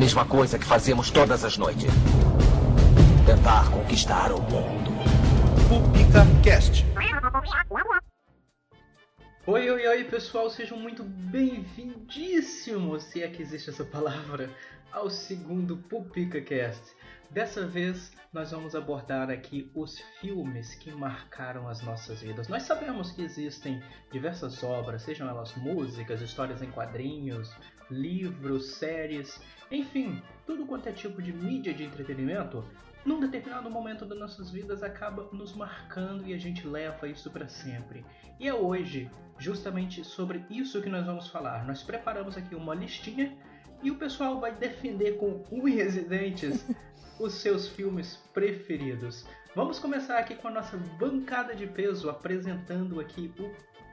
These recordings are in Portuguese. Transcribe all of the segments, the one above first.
mesma coisa que fazemos todas as noites. Tentar conquistar o mundo. Pupica Cast. Oi, oi, oi, pessoal, sejam muito bem-vindíssimos, se é que existe essa palavra, ao segundo Pupica Cast. Dessa vez, nós vamos abordar aqui os filmes que marcaram as nossas vidas. Nós sabemos que existem diversas obras, sejam elas músicas, histórias em quadrinhos, livros, séries, enfim, tudo quanto é tipo de mídia de entretenimento, num determinado momento das nossas vidas acaba nos marcando e a gente leva isso para sempre. E é hoje, justamente sobre isso que nós vamos falar. Nós preparamos aqui uma listinha e o pessoal vai defender com unhas e dentes os seus filmes preferidos. Vamos começar aqui com a nossa bancada de peso, apresentando aqui o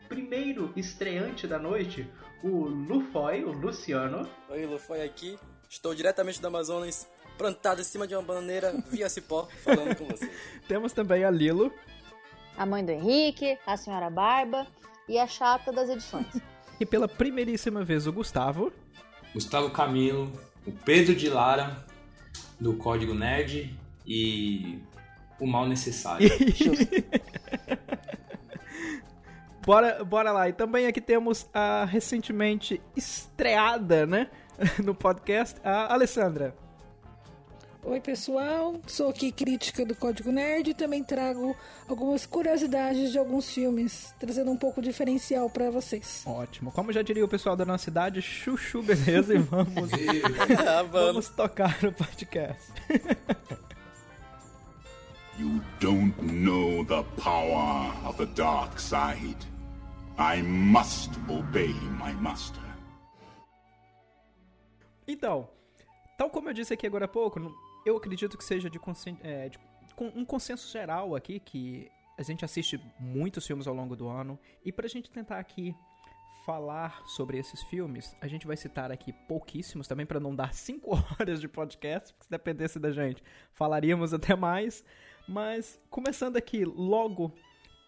primeiro estreante da noite, o Lufoy, o Luciano. Oi, Lufoy aqui. Estou diretamente do Amazonas, plantado em cima de uma bananeira via cipó, falando com vocês. Temos também a Lilo. A mãe do Henrique, a senhora Barba e a chata das edições. e pela primeiríssima vez o Gustavo. Gustavo Camilo, o Pedro de Lara, do Código Nerd e o mal necessário. bora, bora lá. E também aqui temos a recentemente estreada, né, no podcast, a Alessandra. Oi pessoal, sou aqui crítica do Código Nerd e também trago algumas curiosidades de alguns filmes, trazendo um pouco diferencial para vocês. Ótimo. Como já diria o pessoal da nossa cidade, chuchu, beleza? E vamos, vamos tocar o podcast. you don't know the power of the dark side. I must obey my master. Então, tal como eu disse aqui agora há pouco, eu acredito que seja de, é, de um consenso geral aqui que a gente assiste muitos filmes ao longo do ano e pra gente tentar aqui falar sobre esses filmes, a gente vai citar aqui pouquíssimos também para não dar 5 horas de podcast, porque se dependesse da gente, falaríamos até mais. Mas começando aqui logo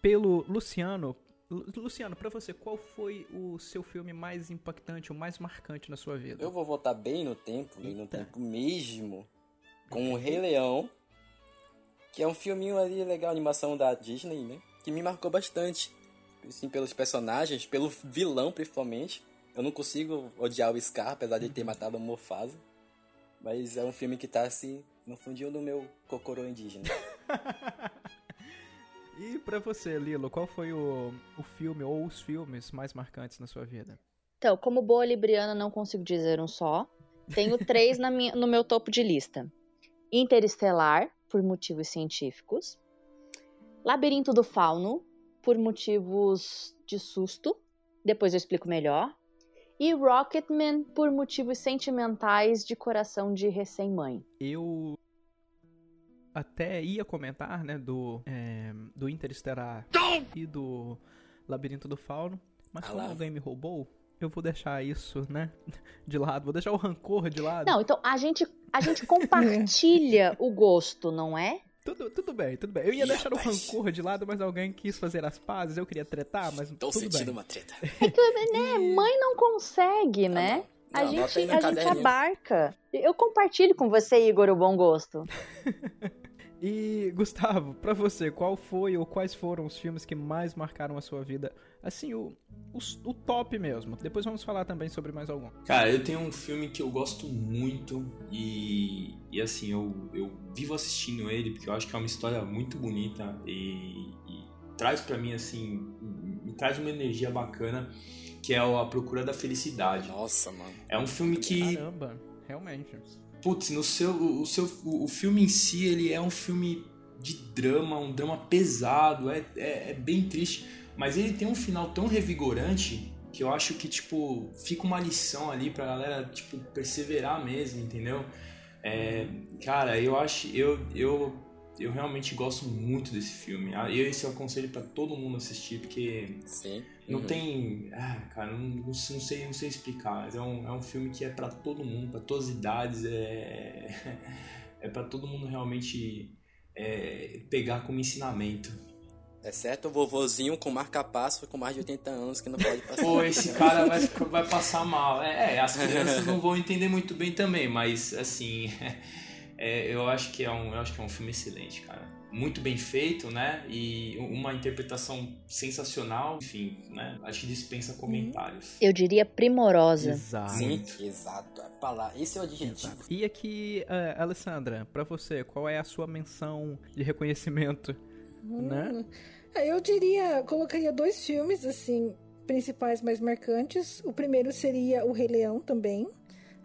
pelo Luciano. Luciano, para você, qual foi o seu filme mais impactante, o mais marcante na sua vida? Eu vou voltar bem no tempo, bem no tempo mesmo com o Rei Leão, que é um filminho ali legal, animação da Disney, né? Que me marcou bastante. Assim, pelos personagens, pelo vilão principalmente. Eu não consigo odiar o Scar, apesar de ter matado a Mufasa. Mas é um filme que tá assim, no fundinho do meu cocorô indígena. e para você, Lilo, qual foi o, o filme ou os filmes mais marcantes na sua vida? Então, como boa libriana, não consigo dizer um só. Tenho três na minha, no meu topo de lista. Interestelar, por motivos científicos. Labirinto do Fauno, por motivos de susto. Depois eu explico melhor. E Rocketman, por motivos sentimentais de coração de recém-mãe. Eu até ia comentar, né, do, é, do Interestelar e do Labirinto do Fauno, mas como alguém me roubou, eu vou deixar isso, né, de lado. Vou deixar o rancor de lado. Não, então a gente, a gente compartilha o gosto, não é? Tudo, tudo bem, tudo bem. Eu ia deixar rapaz. o rancor de lado, mas alguém quis fazer as pazes, eu queria tretar, mas Tô tudo sentindo bem. uma treta. É que, né, mãe não consegue, né? Não, não. a gente, a gente abarca. Eu compartilho com você, Igor, o bom gosto. E, Gustavo, para você, qual foi ou quais foram os filmes que mais marcaram a sua vida? Assim, o, o, o, top mesmo. Depois vamos falar também sobre mais algum. Cara, eu tenho um filme que eu gosto muito e, e assim, eu, eu vivo assistindo ele porque eu acho que é uma história muito bonita e, e traz para mim, assim, me traz uma energia bacana que é A Procura da Felicidade. Nossa, mano. É um filme que... Caramba, realmente putz, no seu, o, seu, o, filme em si, ele é um filme de drama, um drama pesado, é, é, é, bem triste, mas ele tem um final tão revigorante que eu acho que, tipo, fica uma lição ali pra galera, tipo, perseverar mesmo, entendeu? É, cara, eu acho, eu, eu eu realmente gosto muito desse filme. Ah, eu esse eu aconselho para todo mundo assistir, porque Sim. não uhum. tem. Ah, cara, não, não, sei, não sei explicar, mas é um, é um filme que é para todo mundo, para todas as idades, é, é para todo mundo realmente é, pegar como ensinamento. Exceto o vovozinho com marca-passo com mais de 80 anos que não pode passar. Pô, esse cara vai, vai passar mal. É, é, as crianças não vão entender muito bem também, mas assim, é, eu acho que é um, eu acho que é um filme excelente, cara. Muito bem feito, né? E uma interpretação sensacional, enfim, né? Acho que dispensa comentários. Eu diria primorosa. Exato. Muito, exato. Palavra, esse é o adjetivo. E aqui, uh, Alessandra, pra você, qual é a sua menção de reconhecimento? Né? Hum. É, Eu diria, colocaria dois filmes, assim, principais mais marcantes. O primeiro seria O Rei Leão também,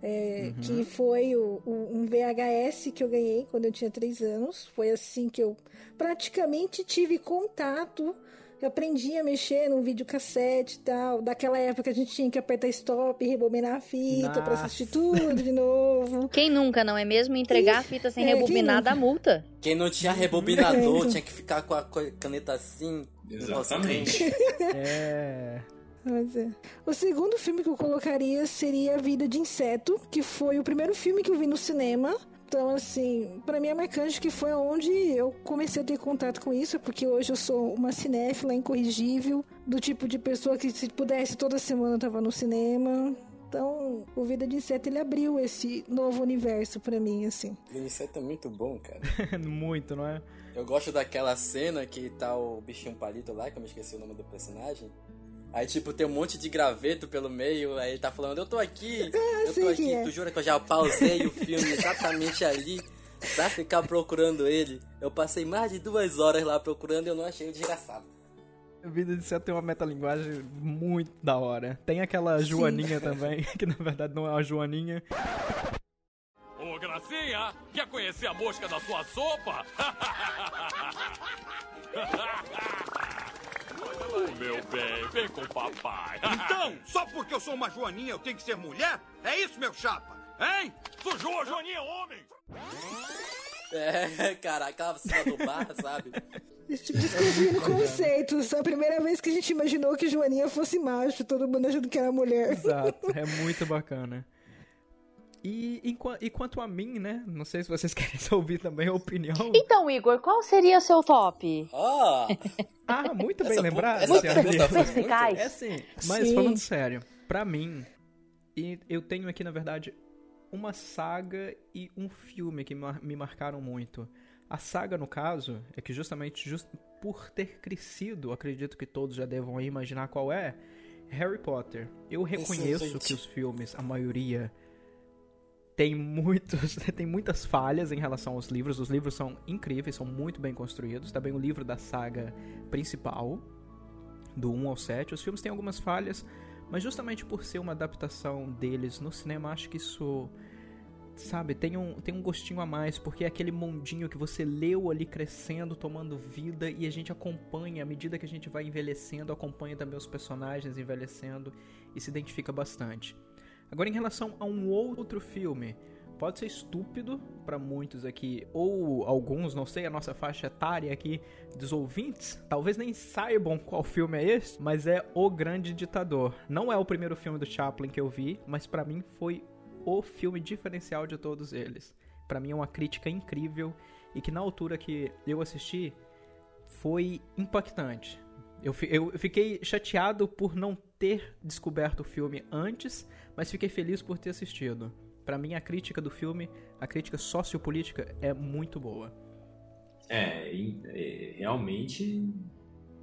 é, Uhum. que foi o, o- um VHS que eu ganhei quando eu tinha três anos. Foi assim que eu praticamente tive contato. Eu aprendi a mexer num videocassete e tal. Daquela época a gente tinha que apertar stop e rebobinar a fita pra Nossa. assistir tudo de novo. Quem nunca, não é mesmo? Entregar a fita sem É, rebobinar dá multa. Quem não tinha rebobinador tinha que ficar com a caneta assim. Exatamente. É. Pois é. O segundo filme que eu colocaria seria Vida de Inseto, que foi o primeiro filme que eu vi no cinema. Então, assim, pra mim é marcante que foi onde eu comecei a ter contato com isso, porque hoje eu sou uma cinéfila incorrigível, do tipo de pessoa que se pudesse toda semana eu tava no cinema. Então, o Vida de Inseto ele abriu esse novo universo pra mim, assim. Inseto é muito bom, cara. Muito, não é? Eu gosto daquela cena que tá o bichinho palito lá, que eu me esqueci o nome do personagem. Aí, tipo, tem um monte de graveto pelo meio, aí ele tá falando, eu tô aqui, eu sei tô aqui. é. Tu jura que eu já pausei o filme exatamente ali pra ficar procurando ele? Eu passei mais de duas horas lá procurando e eu não achei o desgraçado. Vida de Inseto tem uma metalinguagem muito da hora. Tem aquela Joaninha também, que na verdade não é uma Joaninha. Ô, Gracinha, quer conhecer a mosca da sua sopa? Ô, meu bem, vem com o papai. Então, só porque eu sou uma joaninha eu tenho que ser mulher? É isso, meu chapa? Hein? Sujou a Joaninha, homem! É, cara, aquela cena do bar, sabe? Descobrindo conceitos. A primeira vez que a gente imaginou que Joaninha fosse macho, todo mundo achando que era mulher. Exato, é muito bacana. E, enqua- e quanto a mim, né? Não sei se vocês querem ouvir também a opinião. Então, Igor, qual seria seu top? Ó, Ah, muito bem essa, lembrado. foi muito... Perspicaz. É sim, mas Sim. falando sério, pra mim, e eu tenho aqui na verdade uma saga e um filme que me marcaram muito. A saga, no caso, é que justamente just por ter crescido, acredito que todos já devam imaginar qual é, Harry Potter. Eu reconheço Excelente. que os filmes, a maioria, tem muitos, tem muitas falhas em relação aos livros. Os livros são incríveis, são muito bem construídos. Também o livro da saga principal, do 1 ao 7. Os filmes têm algumas falhas, mas justamente por ser uma adaptação deles no cinema, acho que isso, sabe, tem um, tem um gostinho a mais, porque é aquele mundinho que você leu ali crescendo, tomando vida, e a gente acompanha, à medida que a gente vai envelhecendo, acompanha também os personagens envelhecendo e se identifica bastante. Agora, em relação a um outro filme, pode ser estúpido para muitos aqui, ou alguns, não sei, a nossa faixa etária aqui dos ouvintes, talvez nem saibam qual filme é esse, mas é O Grande Ditador. Não é o primeiro filme do Chaplin que eu vi, mas para mim foi o filme diferencial de todos eles. Para mim é uma crítica incrível e que na altura que eu assisti foi impactante. Eu, eu fiquei chateado por não ter descoberto o filme antes, mas fiquei feliz por ter assistido. Pra mim, a crítica do filme, a crítica sociopolítica, é muito boa. É, é, realmente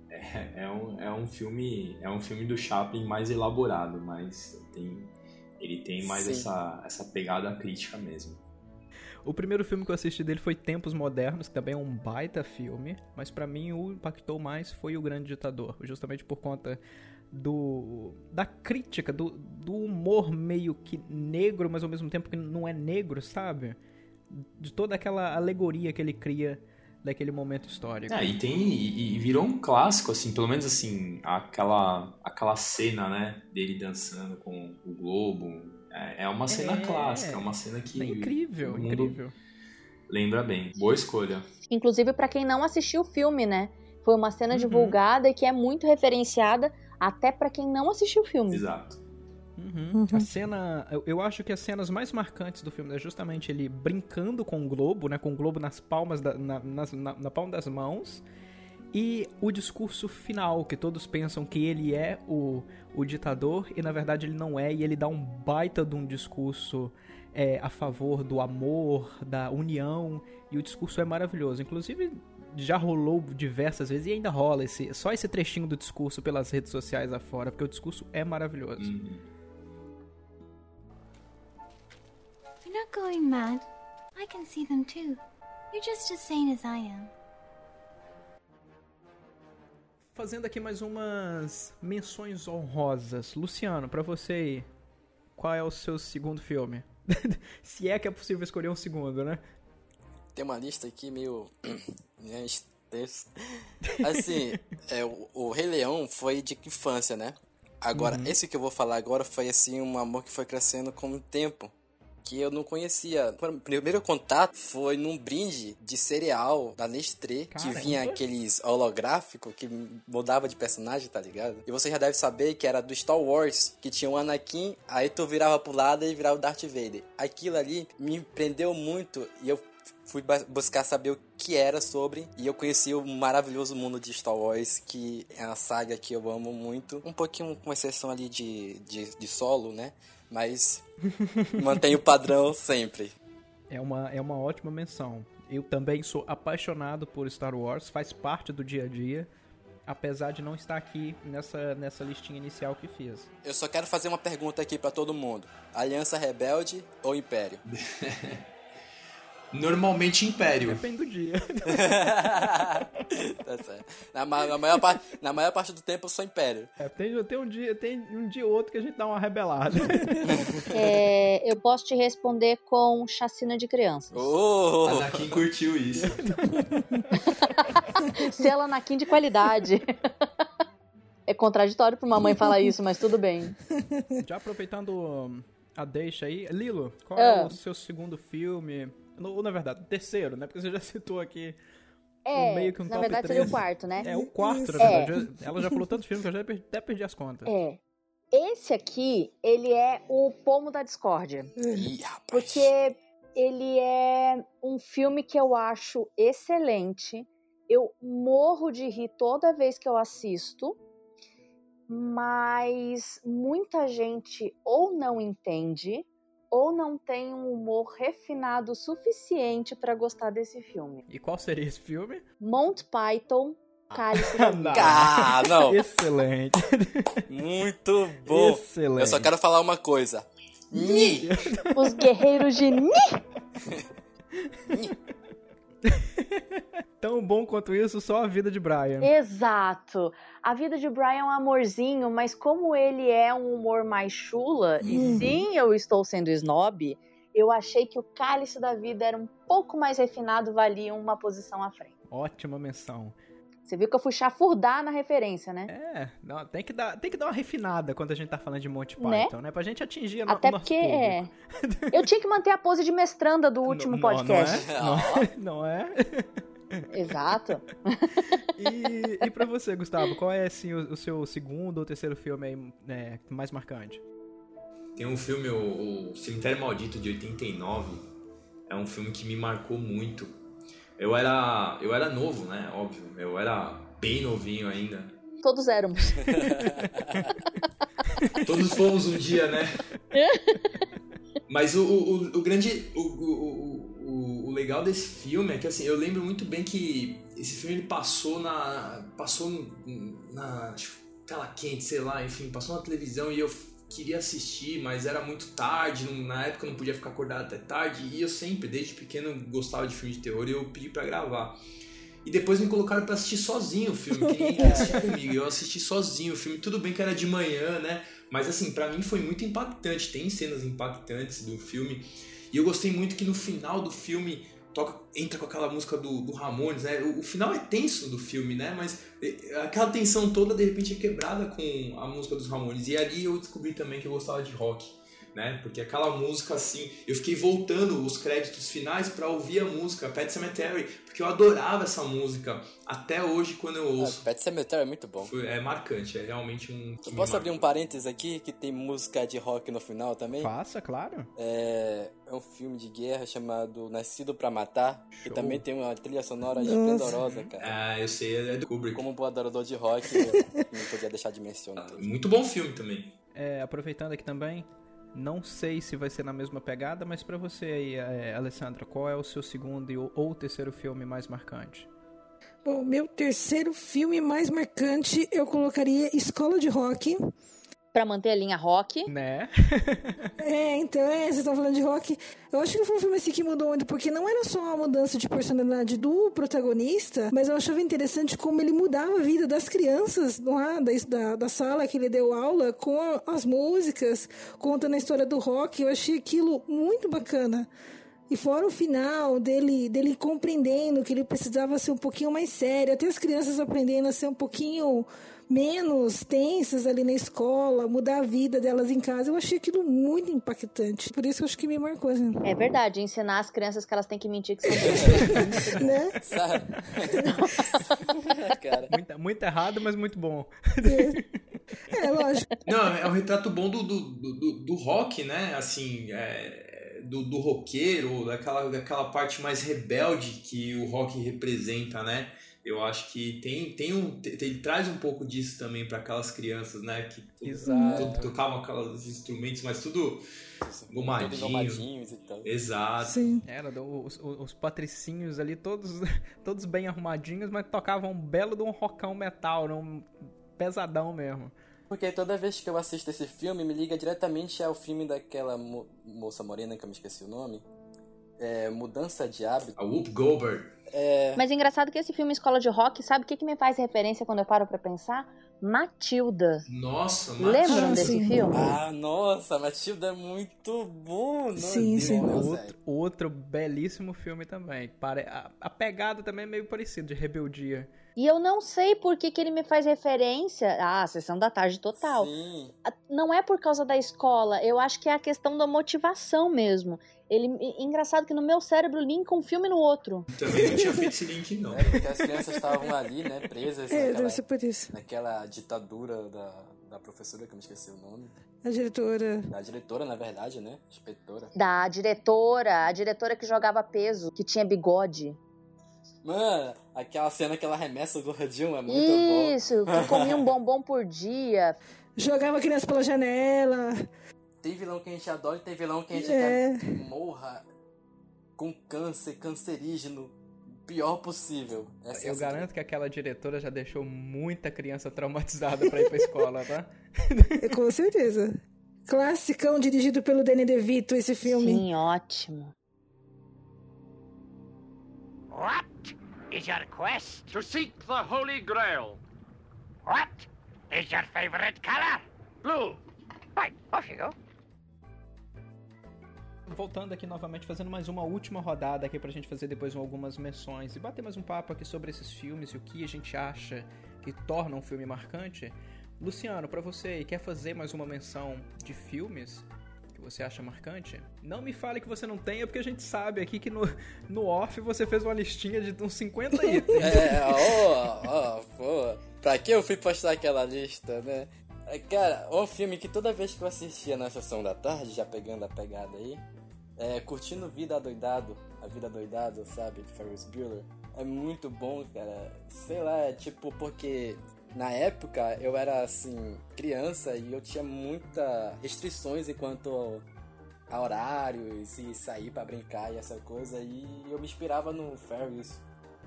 é, é um, é um filme é um filme do Chaplin mais elaborado, mas tem, ele tem mais Sim. essa, essa pegada crítica mesmo. O primeiro filme que eu assisti dele foi Tempos Modernos, que também é um baita filme, mas pra mim o impactou mais foi O Grande Ditador, justamente por conta do da crítica, do, do humor meio que negro, mas ao mesmo tempo que não é negro, sabe? De toda aquela alegoria que ele cria daquele momento histórico. É, e tem e, e virou um clássico assim, pelo menos assim, aquela aquela cena, né, dele dançando com o globo, é, é uma cena É. clássica, é uma cena que É incrível, incrível. lembra bem. Boa escolha. Inclusive pra quem não assistiu o filme, né? Foi uma cena Uhum. divulgada e que é muito referenciada até pra quem não assistiu o filme. Exato. Uhum. Uhum. A cena. Eu, eu acho que as cenas mais marcantes do filme é justamente ele brincando com o globo, né? Com o globo nas palmas da, na, nas- na, na palma das mãos. E o discurso final, que todos pensam que ele é o, o ditador, e na verdade ele não é, e ele dá um baita de um discurso é, a favor do amor, da união, e o discurso é maravilhoso. Inclusive, já rolou diversas vezes e ainda rola esse, só esse trechinho do discurso pelas redes sociais afora, porque o discurso é maravilhoso. Uhum. You're not going mad. I can see them too. You're just as sane as I am. Fazendo aqui mais umas menções honrosas. Luciano, pra você aí, qual é o seu segundo filme? Se é que é possível escolher um segundo, né? Tem uma lista aqui meio. né. Assim, é, o, o Rei Leão foi de infância, né? Agora, Uhum. esse que eu vou falar agora foi assim um amor que foi crescendo com o tempo. Que eu não conhecia. O primeiro contato foi num brinde de cereal da Nestlé, que vinha aqueles holográficos que mudava de personagem, tá ligado? E você já deve saber que era do Star Wars, que tinha o Anakin, aí tu virava pro lado e virava o Darth Vader. Aquilo ali me prendeu muito e eu fui buscar saber o que era sobre e eu conheci o maravilhoso mundo de Star Wars, que é uma saga que eu amo muito. Um pouquinho com exceção ali de, de, de solo, né? Mas mantém o padrão sempre. É uma, é uma ótima menção. Eu também sou apaixonado por Star Wars, faz parte do dia a dia, apesar de não estar aqui nessa, nessa listinha inicial que fiz. Eu só quero fazer uma pergunta aqui pra todo mundo. Aliança Rebelde ou Império? Normalmente Império. Depende do dia. tá certo. Na, na maior parte, na maior parte do tempo eu sou Império. É, tem, tem um dia, tem um dia ou outro que a gente dá uma rebelada. É, eu posso te responder com chacina de crianças. Oh! Anakin curtiu isso. Selo Anakin de qualidade. É contraditório pra uma mãe falar isso, mas tudo bem. Já aproveitando a deixa aí, Lilo, qual é Ah. o seu segundo filme? Ou, na verdade, o terceiro, né? Porque você já citou aqui É, meio que um na top verdade 3. seria o quarto, né? É o quarto, na É. verdade. Ela já falou tantos filmes que eu já perdi- até perdi as contas. É. Esse aqui, ele é o pomo da discórdia. Porque ele é um filme que eu acho excelente. Eu morro de rir toda vez que eu assisto. Mas muita gente ou não entende ou não tem um humor refinado o suficiente para gostar desse filme. E qual seria esse filme? Monty Python, Cálice da Vida. Ah, não. Excelente. Muito bom. Excelente. Eu só quero falar uma coisa. Ni. Os Guerreiros de Ni. Tão bom quanto isso, só a vida de Brian. Exato. A vida de Brian é um amorzinho, mas como ele é um humor mais chula, e sim, eu estou sendo snob, eu achei que o cálice da vida era um pouco mais refinado, valia uma posição à frente. Ótima menção. Você viu que eu fui chafurdar na referência, né? É, não, tem, que dar, tem que dar uma refinada quando a gente tá falando de Monty Né? Python, né? Pra gente atingir no, Até o nosso porque é. Eu tinha que manter a pose de mestranda do último Não- podcast. Não é? Não é? Exato. E, e pra você, Gustavo, qual é assim, o, o seu segundo ou terceiro filme aí, né, mais marcante? Tem um filme, o, o Cemitério Maldito, de 89. É um filme que me marcou muito. Eu era, eu era novo, né? Óbvio. Eu era bem novinho ainda. Todos éramos. Todos fomos um dia, né? Mas o, o, o- grande. O, o, o, legal desse filme é que assim, eu lembro muito bem que esse filme ele passou na. Passou na tela quente, sei lá, enfim, passou na televisão e eu queria assistir, mas era muito tarde, não- na época eu não podia ficar acordado até tarde, e eu sempre, desde pequeno, gostava de filme de terror e eu pedi pra gravar. E depois me colocaram pra assistir sozinho o filme, que ninguém queria assistir comigo. Eu assisti sozinho o filme, tudo bem que era de manhã, né? Mas assim, pra mim foi muito impactante. Tem cenas impactantes do filme. E eu gostei muito que no final do filme toca, entra com aquela música do, do Ramones, né? O, o final é tenso do filme, né? Mas aquela tensão toda de repente é quebrada com a música dos Ramones. E ali eu descobri também que eu gostava de rock. Né? Porque aquela música assim, eu fiquei voltando os créditos finais para ouvir a música Pet Cemetery, porque eu adorava essa música até hoje quando eu ouço. Ah, Pet Cemetery é muito bom. Foi- é marcante, é realmente um. que Eu posso abrir um parênteses aqui que tem música de rock no final também? Faça, claro. É, é um filme de guerra chamado Nascido pra Matar, que Show. também tem uma trilha sonora Nossa. esplendorosa, cara. Ah, eu sei, é do Kubrick. Como um adorador de rock, eu não podia deixar de mencionar. Muito bom filme também. É, aproveitando aqui também, não sei se vai ser na mesma pegada, mas pra você aí, é, Alessandra, qual é o seu segundo ou, ou terceiro filme mais marcante? Bom, meu terceiro filme mais marcante eu colocaria Escola de Rock. Pra manter a linha rock. Né? É, então, é, vocês estão falando de rock. Eu acho que foi um filme assim que mudou muito, porque não era só uma mudança de personalidade do protagonista, mas eu achava interessante como ele mudava a vida das crianças lá da, da, da sala que ele deu aula com a- as músicas, contando a história do rock. Eu achei aquilo muito bacana. E fora o final dele, dele compreendendo que ele precisava ser um pouquinho mais sério, até as crianças aprendendo a ser um pouquinho menos tensas ali na escola, mudar a vida delas em casa. Eu achei aquilo muito impactante. Por isso que eu acho que me marcou, assim. É verdade, ensinar as crianças que elas têm que mentir que são né? Sabe? cara. Muito, muito errado, mas muito bom. É, lógico. Não, é um retrato bom do, do, do, do rock, né? Assim, é, do, do roqueiro, daquela, daquela parte mais rebelde que o rock representa, né? Eu acho que tem, tem um, ele traz um pouco disso também para aquelas crianças, né? Que to- Exato. to- tocavam aqueles instrumentos, mas tudo gomadinho. e. Exato. Sim. Era os, os, os patricinhos ali, todos, todos bem arrumadinhos, mas tocavam um belo de um rockão metal, um pesadão mesmo. Porque toda vez que eu assisto esse filme, me liga diretamente ao filme daquela mo- moça morena, que eu me esqueci o nome. É, Mudança de Hábito. A Whoop Goldberg. É, Mas é engraçado que esse filme Escola de Rock, sabe o que, que me faz referência quando eu paro pra pensar? Matilda. Nossa, Lembram Ah, desse sim. filme? Ah, nossa, Matilda é muito bom. Nossa, Sim, sim. Outro, outro belíssimo filme também. Pare- A, a pegada também é meio parecida, de rebeldia. E eu não sei por que, que ele me faz referência. Ah, sessão da tarde total. Sim. Não é por causa da escola, eu acho que é a questão da motivação mesmo. Ele, engraçado que no meu cérebro linka um filme no outro. Também não tinha feito esse link, não. É, porque as crianças estavam ali, né, presas É, naquela, deve ser por isso. naquela ditadura da, da professora, que eu me esqueci o nome. A diretora. Da diretora, na verdade, né? Inspetora. Da diretora, a diretora que jogava peso, que tinha bigode. Mano, aquela cena que ela arremessa o gordinho é muito bom. Isso, que comia um bombom por dia. Jogava criança pela janela. Tem vilão que a gente adora e tem vilão que a gente É. quer que morra com câncer, cancerígeno, o pior possível. Essa é Eu garanto que aquela diretora já deixou muita criança traumatizada pra ir pra escola, tá? É, Com certeza. Classicão dirigido pelo Danny DeVito, esse filme. Sim, ótimo. What is your quest? To seek the Holy Grail. What is your favorite color? Blue. Right, off you go. Voltando aqui novamente, fazendo mais uma última rodada aqui pra gente fazer depois algumas menções e bater mais um papo aqui sobre esses filmes e o que a gente acha que torna um filme marcante. Luciano, pra você quer fazer mais uma menção de filmes você acha marcante? Não me fale que você não tenha, porque a gente sabe aqui que no, no off você fez uma listinha de uns 50 itens. É, ó, ó, pô. Pra que eu fui postar aquela lista, né? É, Cara, um filme que toda vez que eu assistia na sessão da tarde, já pegando a pegada aí, é Curtindo Vida Doidado, a Vida Doidado, sabe, de Ferris Bueller. É muito bom, cara. Sei lá, é tipo, porque na época eu era assim, criança e eu tinha muita restrições enquanto a horários e sair pra brincar e essa coisa, e eu me inspirava no Ferris.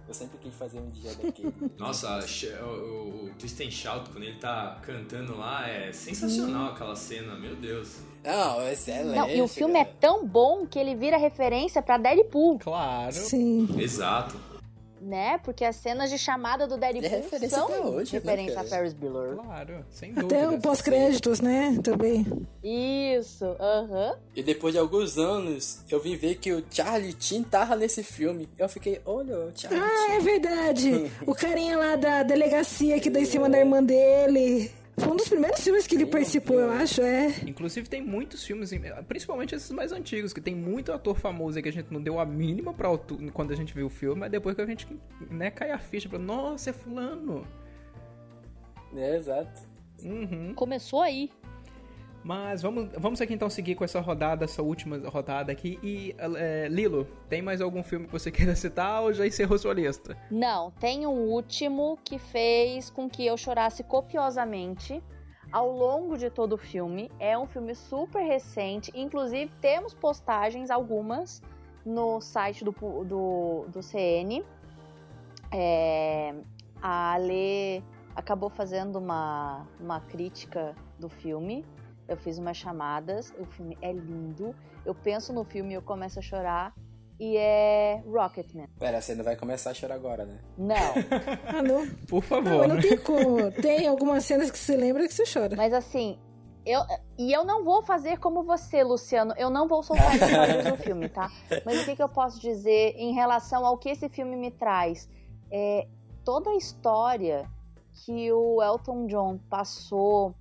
Eu sempre quis fazer um dia daquele. Nossa, o, o, o Twist and Shout, quando ele tá cantando lá, é sensacional aquela cena, meu Deus. Não, excelente. Não, e o filme é tão bom que ele vira referência pra Deadpool, Claro. Sim. Exato. Né? Porque as cenas de chamada do Deadpool É referência são hoje, né, referência cara? a Ferris Bueller. Claro, sem dúvida. Até o pós-créditos, né? Também. Isso, aham. E depois de alguns anos, eu vim ver que o Charlie Chin tava nesse filme. Eu fiquei, olha, o Charlie Ah, Chin. é verdade. o carinha lá da delegacia que dá em cima da irmã dele. Foi um dos primeiros filmes que ele participou, eu acho, é. Inclusive tem muitos filmes, principalmente esses mais antigos, que tem muito ator famoso aí que a gente não deu a mínima pra altura quando a gente viu o filme, mas depois que a gente né, cai a ficha, pra, nossa, é fulano. É, exato. Uhum. Começou aí. Mas vamos, vamos aqui então seguir com essa rodada, essa última rodada aqui. E, é, Lilo, tem mais algum filme que você queira citar ou já encerrou sua lista? Não, tem um último que fez com que eu chorasse copiosamente ao longo de todo o filme. É um filme super recente, inclusive temos postagens, algumas, no site do, do, do CN. É, a Ale acabou fazendo uma, uma crítica do filme eu fiz umas chamadas, o filme é lindo. Eu penso no filme e eu começo a chorar. E é Rocketman. Pera, você não vai começar a chorar agora, né? Não. ah, não? Por favor. Não, não tem como. Tem algumas cenas que você lembra que você chora. Mas assim, eu, e eu não vou fazer como você, Luciano. Eu não vou soltar spoilers do filme, tá? Mas o que, que, eu posso dizer em relação ao que esse filme me traz? É, toda a história que o Elton John passou,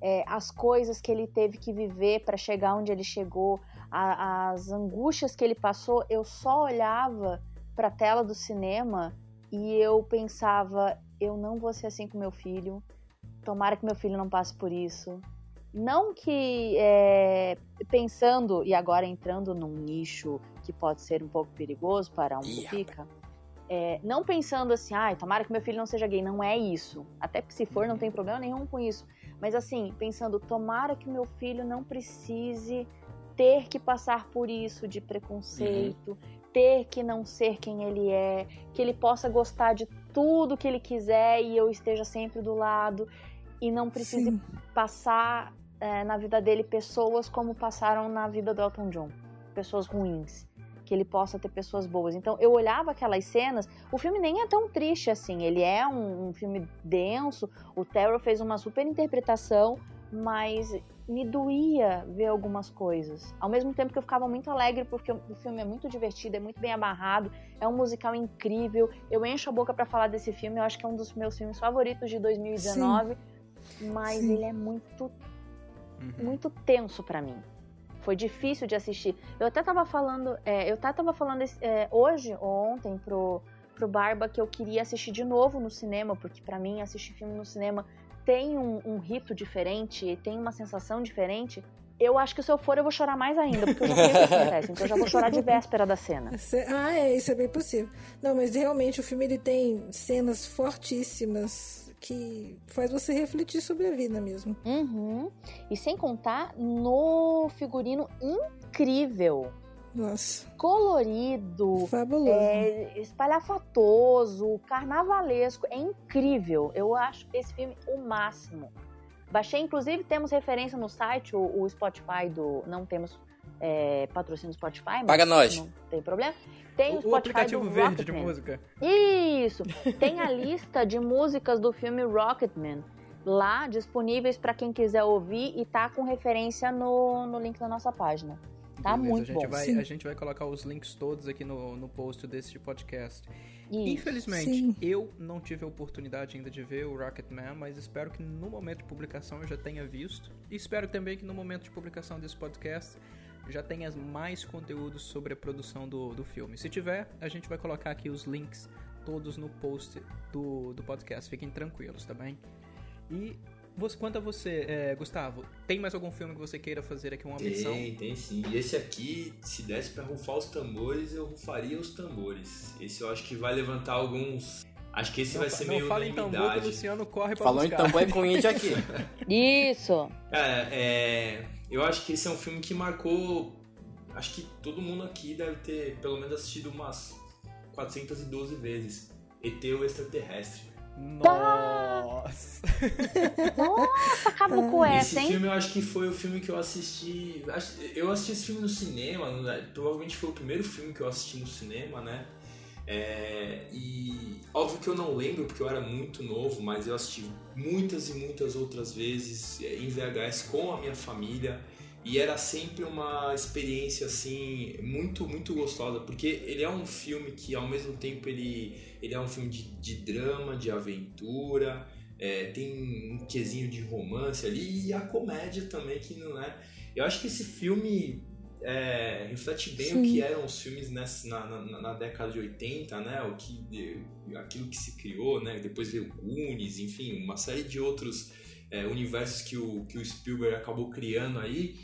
é, as coisas que ele teve que viver para chegar onde ele chegou, a, as angústias que ele passou, eu só olhava para a tela do cinema e eu pensava: eu não vou ser assim com meu filho, tomara que meu filho não passe por isso. Não que é, pensando, e agora entrando num nicho que pode ser um pouco perigoso para um pica, é, não pensando assim, ai, ah, tomara que meu filho não seja gay, não é isso. Até que se for, não tem problema nenhum com isso. Mas assim, pensando, tomara que meu filho não precise ter que passar por isso de preconceito, uhum. ter que não ser quem ele é, que ele possa gostar de tudo que ele quiser e eu esteja sempre do lado e não precise Sim. passar é, na vida dele pessoas como passaram na vida do Elton John, pessoas ruins que ele possa ter pessoas boas. Então eu olhava aquelas cenas, o filme nem é tão triste assim, ele é um, um filme denso, o Terror fez uma super interpretação, mas me doía ver algumas coisas. Ao mesmo tempo que eu ficava muito alegre porque o filme é muito divertido, é muito bem amarrado, é um musical incrível. Eu encho a boca para falar desse filme, eu acho que é um dos meus filmes favoritos de 2019, Sim. mas Sim. ele é muito uhum. muito tenso para mim foi difícil de assistir. Eu até tava falando, é, eu até tava falando é, hoje ou ontem pro, pro Barba que eu queria assistir de novo no cinema, porque para mim assistir filme no cinema tem um, um rito diferente, tem uma sensação diferente. Eu acho que se eu for, eu vou chorar mais ainda, porque eu já sei o que acontece. Então eu já vou chorar de véspera da cena. Ah, é, isso é bem possível. Não, mas realmente o filme ele tem cenas fortíssimas que faz você refletir sobre a vida mesmo. Uhum. E sem contar no figurino incrível. Nossa. Colorido. Fabuloso. É, espalhafatoso, carnavalesco. É incrível. Eu acho esse filme o máximo. Baixei, inclusive, temos referência no site, o, o Spotify do. Não temos é, patrocínio Spotify, mas Paga nós. não tem problema. Tem o, o aplicativo verde Rocketman. de música. Isso! Tem a lista de músicas do filme Rocketman lá disponíveis para quem quiser ouvir e tá com referência no, no link da nossa página. Tá Beleza, muito a gente bom. Vai, a gente vai colocar os links todos aqui no, no post desse podcast. Isso. Infelizmente, Sim. eu não tive a oportunidade ainda de ver o Rocketman, mas espero que no momento de publicação eu já tenha visto. E espero também que no momento de publicação desse podcast já tenha mais conteúdos sobre a produção do, do filme. Se tiver, a gente vai colocar aqui os links todos no post do, do podcast. Fiquem tranquilos, tá bem? E você, quanto a você, é, Gustavo, tem mais algum filme que você queira fazer aqui uma menção? Tem, tem sim. E esse aqui, se desse pra rufar os tambores, eu rufaria os tambores. Esse eu acho que vai levantar alguns. Acho que esse não, vai ser não meio fala em tambor que o Luciano corre pra Falou buscar. em tambor é com índio aqui. Isso! Cara, é, eu acho que esse é um filme que marcou. Acho que todo mundo aqui deve ter pelo menos assistido umas 412 vezes. ET o extraterrestre. Nossa! Nossa, acabou com essa, Esse hein? filme eu acho que foi o filme que eu assisti. Eu assisti esse filme no cinema, né? provavelmente foi o primeiro filme que eu assisti no cinema, né? É, e óbvio que eu não lembro porque eu era muito novo, mas eu assisti muitas e muitas outras vezes é, em VHS com a minha família e era sempre uma experiência assim muito muito gostosa porque ele é um filme que ao mesmo tempo ele ele é um filme de, de drama, de aventura, é, tem um quesinho de romance ali e a comédia também que não é. Eu acho que esse filme é, reflete bem Sim. o que eram os filmes nessa, na, na, na década de 80, né? O que, aquilo que se criou, né? Depois veio Goonies, enfim, uma série de outros é, universos que o, que o Spielberg acabou criando aí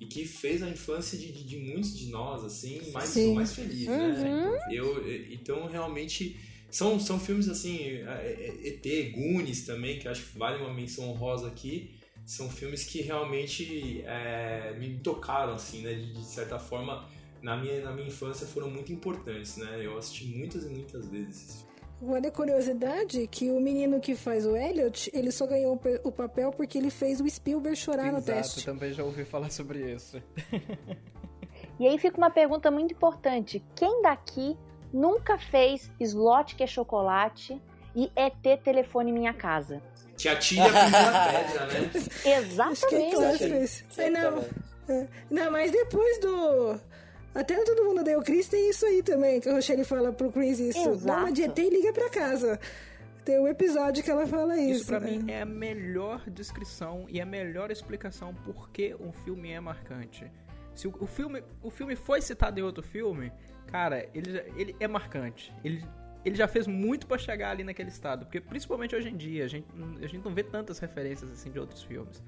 e que fez a infância de, de, de muitos de nós, assim, mais, Sim. mais feliz, Uhum. né? Eu, então, realmente, são, são filmes assim, é, é, ET, Goonies também, que acho que vale uma menção honrosa aqui, são filmes que realmente é, me tocaram, assim, né? De, de certa forma, na minha, na minha infância foram muito importantes, né? Eu assisti muitas e muitas vezes esses filmes. Olha a curiosidade que o menino que faz o Elliot, ele só ganhou o pe- o papel porque ele fez o Spielberg chorar no Exato, teste. também já ouvi falar sobre isso. E aí fica uma pergunta muito importante. Quem daqui nunca fez slot que é chocolate e ET telefone minha casa? Que atire a primeira pedra, né? Acho que é Exatamente. claro que fez. Aí, não, é, não, mas depois do. Até no todo mundo deu Chris tem isso aí também, que a Rochelle fala pro Chris isso. Dá uma de ET e liga pra casa. Tem um episódio que ela fala isso. Isso pra né? mim é a melhor descrição e a melhor explicação por que um filme é marcante. Se o, o filme, o filme foi citado em outro filme, cara, ele, já- ele é marcante. Ele, ele já fez muito pra chegar ali naquele estado. Porque principalmente hoje em dia, a gente, a gente não vê tantas referências assim de outros filmes.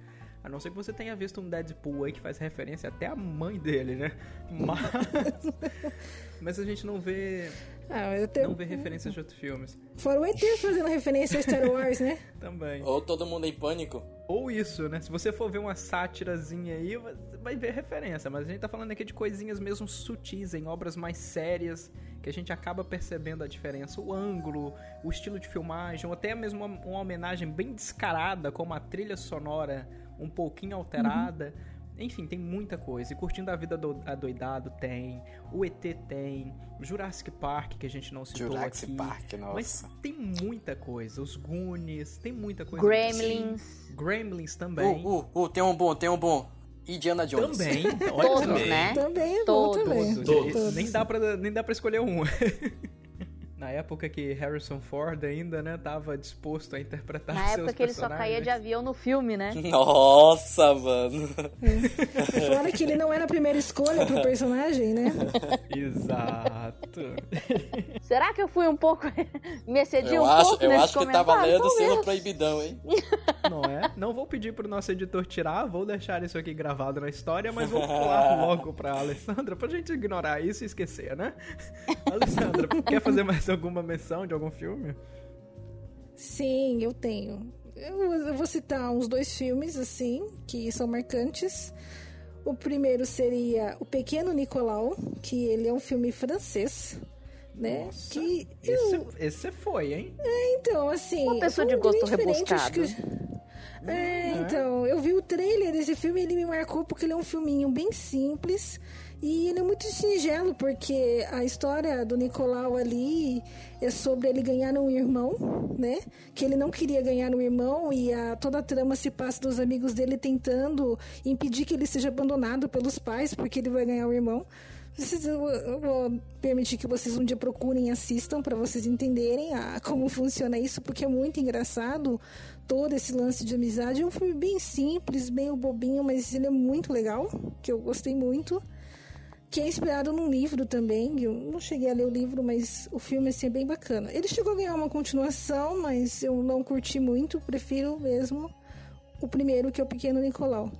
A não ser que você tenha visto um Deadpool aí que faz referência até à mãe dele, né? Mas, mas a gente não vê, Ah, eu tenho... não vê referências de outros filmes. Fora o ET fazendo referência a Star Wars, né? Também. Ou todo mundo em pânico. Ou isso, né? Se você for ver uma sátirazinha aí, você vai ver referência. Mas a gente tá falando aqui de coisinhas mesmo sutis, em obras mais sérias, que a gente acaba percebendo a diferença. O ângulo, o estilo de filmagem, ou até mesmo uma, uma homenagem bem descarada, como a trilha sonora um pouquinho alterada. Enfim, tem muita coisa. E Curtindo a Vida do, Adoidado tem, o ET tem, Jurassic Park, que a gente não citou Jurassic aqui. Park, nossa. Mas tem muita coisa. Os Goonies, tem muita coisa. Gremlins. Gremlins também. Uh, uh, uh, tem um bom, tem um bom. Indiana Jones. Também. Olha Todos, só. né? Também é bom Todos. também. Todos. Todos. Nem, dá pra, nem dá pra escolher um. Na época que Harrison Ford ainda, né, tava disposto a interpretar Na seus época que ele só caía de avião no filme, né? Nossa, mano. Fora que ele não era a primeira escolha pro personagem, né? Exato. Será que eu fui um pouco. me excedi Eu um acho, pouco eu nesse acho que tá comentário? valendo Talvez. selo proibidão, hein? Não é? Não vou pedir pro nosso editor tirar, vou deixar isso aqui gravado na história, mas vou pular logo pra Alessandra pra gente ignorar isso e esquecer, né? Alessandra, quer fazer mais alguma menção de algum filme? Sim, eu tenho. Eu, eu vou citar uns dois filmes, assim, que são marcantes. O primeiro seria O Pequeno Nicolau, que ele é um filme francês, né? que Esse, eu, esse foi, hein? então, assim. Uma pessoa foi de gosto rebuscado. que- É, então, eu vi o trailer desse filme e ele me marcou porque ele é um filminho bem simples e ele é muito singelo, porque a história do Nicolau ali é sobre ele ganhar um irmão, né? Que ele não queria ganhar um irmão e a, toda a trama se passa dos amigos dele tentando impedir que ele seja abandonado pelos pais, porque ele vai ganhar um irmão. Vocês- eu, eu vou permitir que vocês um dia procurem e assistam para vocês entenderem a- como funciona isso, porque é muito engraçado todo esse lance de amizade. É um filme bem simples, bem bobinho, mas ele é muito legal, que eu gostei muito. Que é inspirado num livro também. Eu não cheguei a ler o livro, mas o filme assim, é bem bacana. Ele chegou a ganhar uma continuação, mas eu não curti muito. Prefiro mesmo o primeiro, que é o Pequeno Nicolau.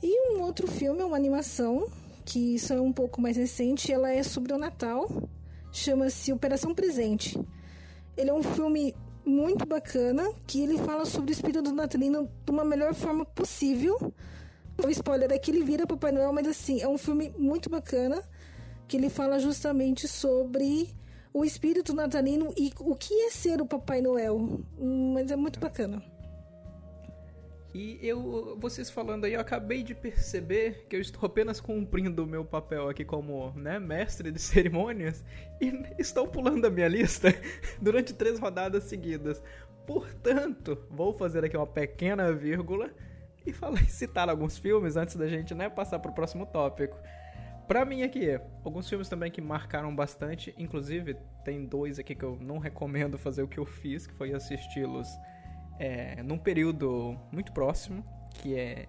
E um outro filme é uma animação, que isso é um pouco mais recente. Ela é sobre o Natal. Chama-se Operação Presente. Ele é um filme muito bacana, que ele fala sobre o espírito natalino de uma melhor forma possível. O spoiler é que ele vira Papai Noel, mas assim, é um filme muito bacana, que ele fala justamente sobre o espírito natalino e o que é ser o Papai Noel. Hum, Mas é muito bacana. E eu, vocês falando aí, eu acabei de perceber que eu estou apenas cumprindo o meu papel aqui como né, mestre de cerimônias e estou pulando a minha lista durante três rodadas seguidas. Portanto, vou fazer aqui uma pequena vírgula e falar, citar alguns filmes antes da gente né, passar para o próximo tópico. Pra mim aqui, alguns filmes também que marcaram bastante, inclusive tem dois aqui que eu não recomendo fazer o que eu fiz, que foi assisti-los é, num período muito próximo, que é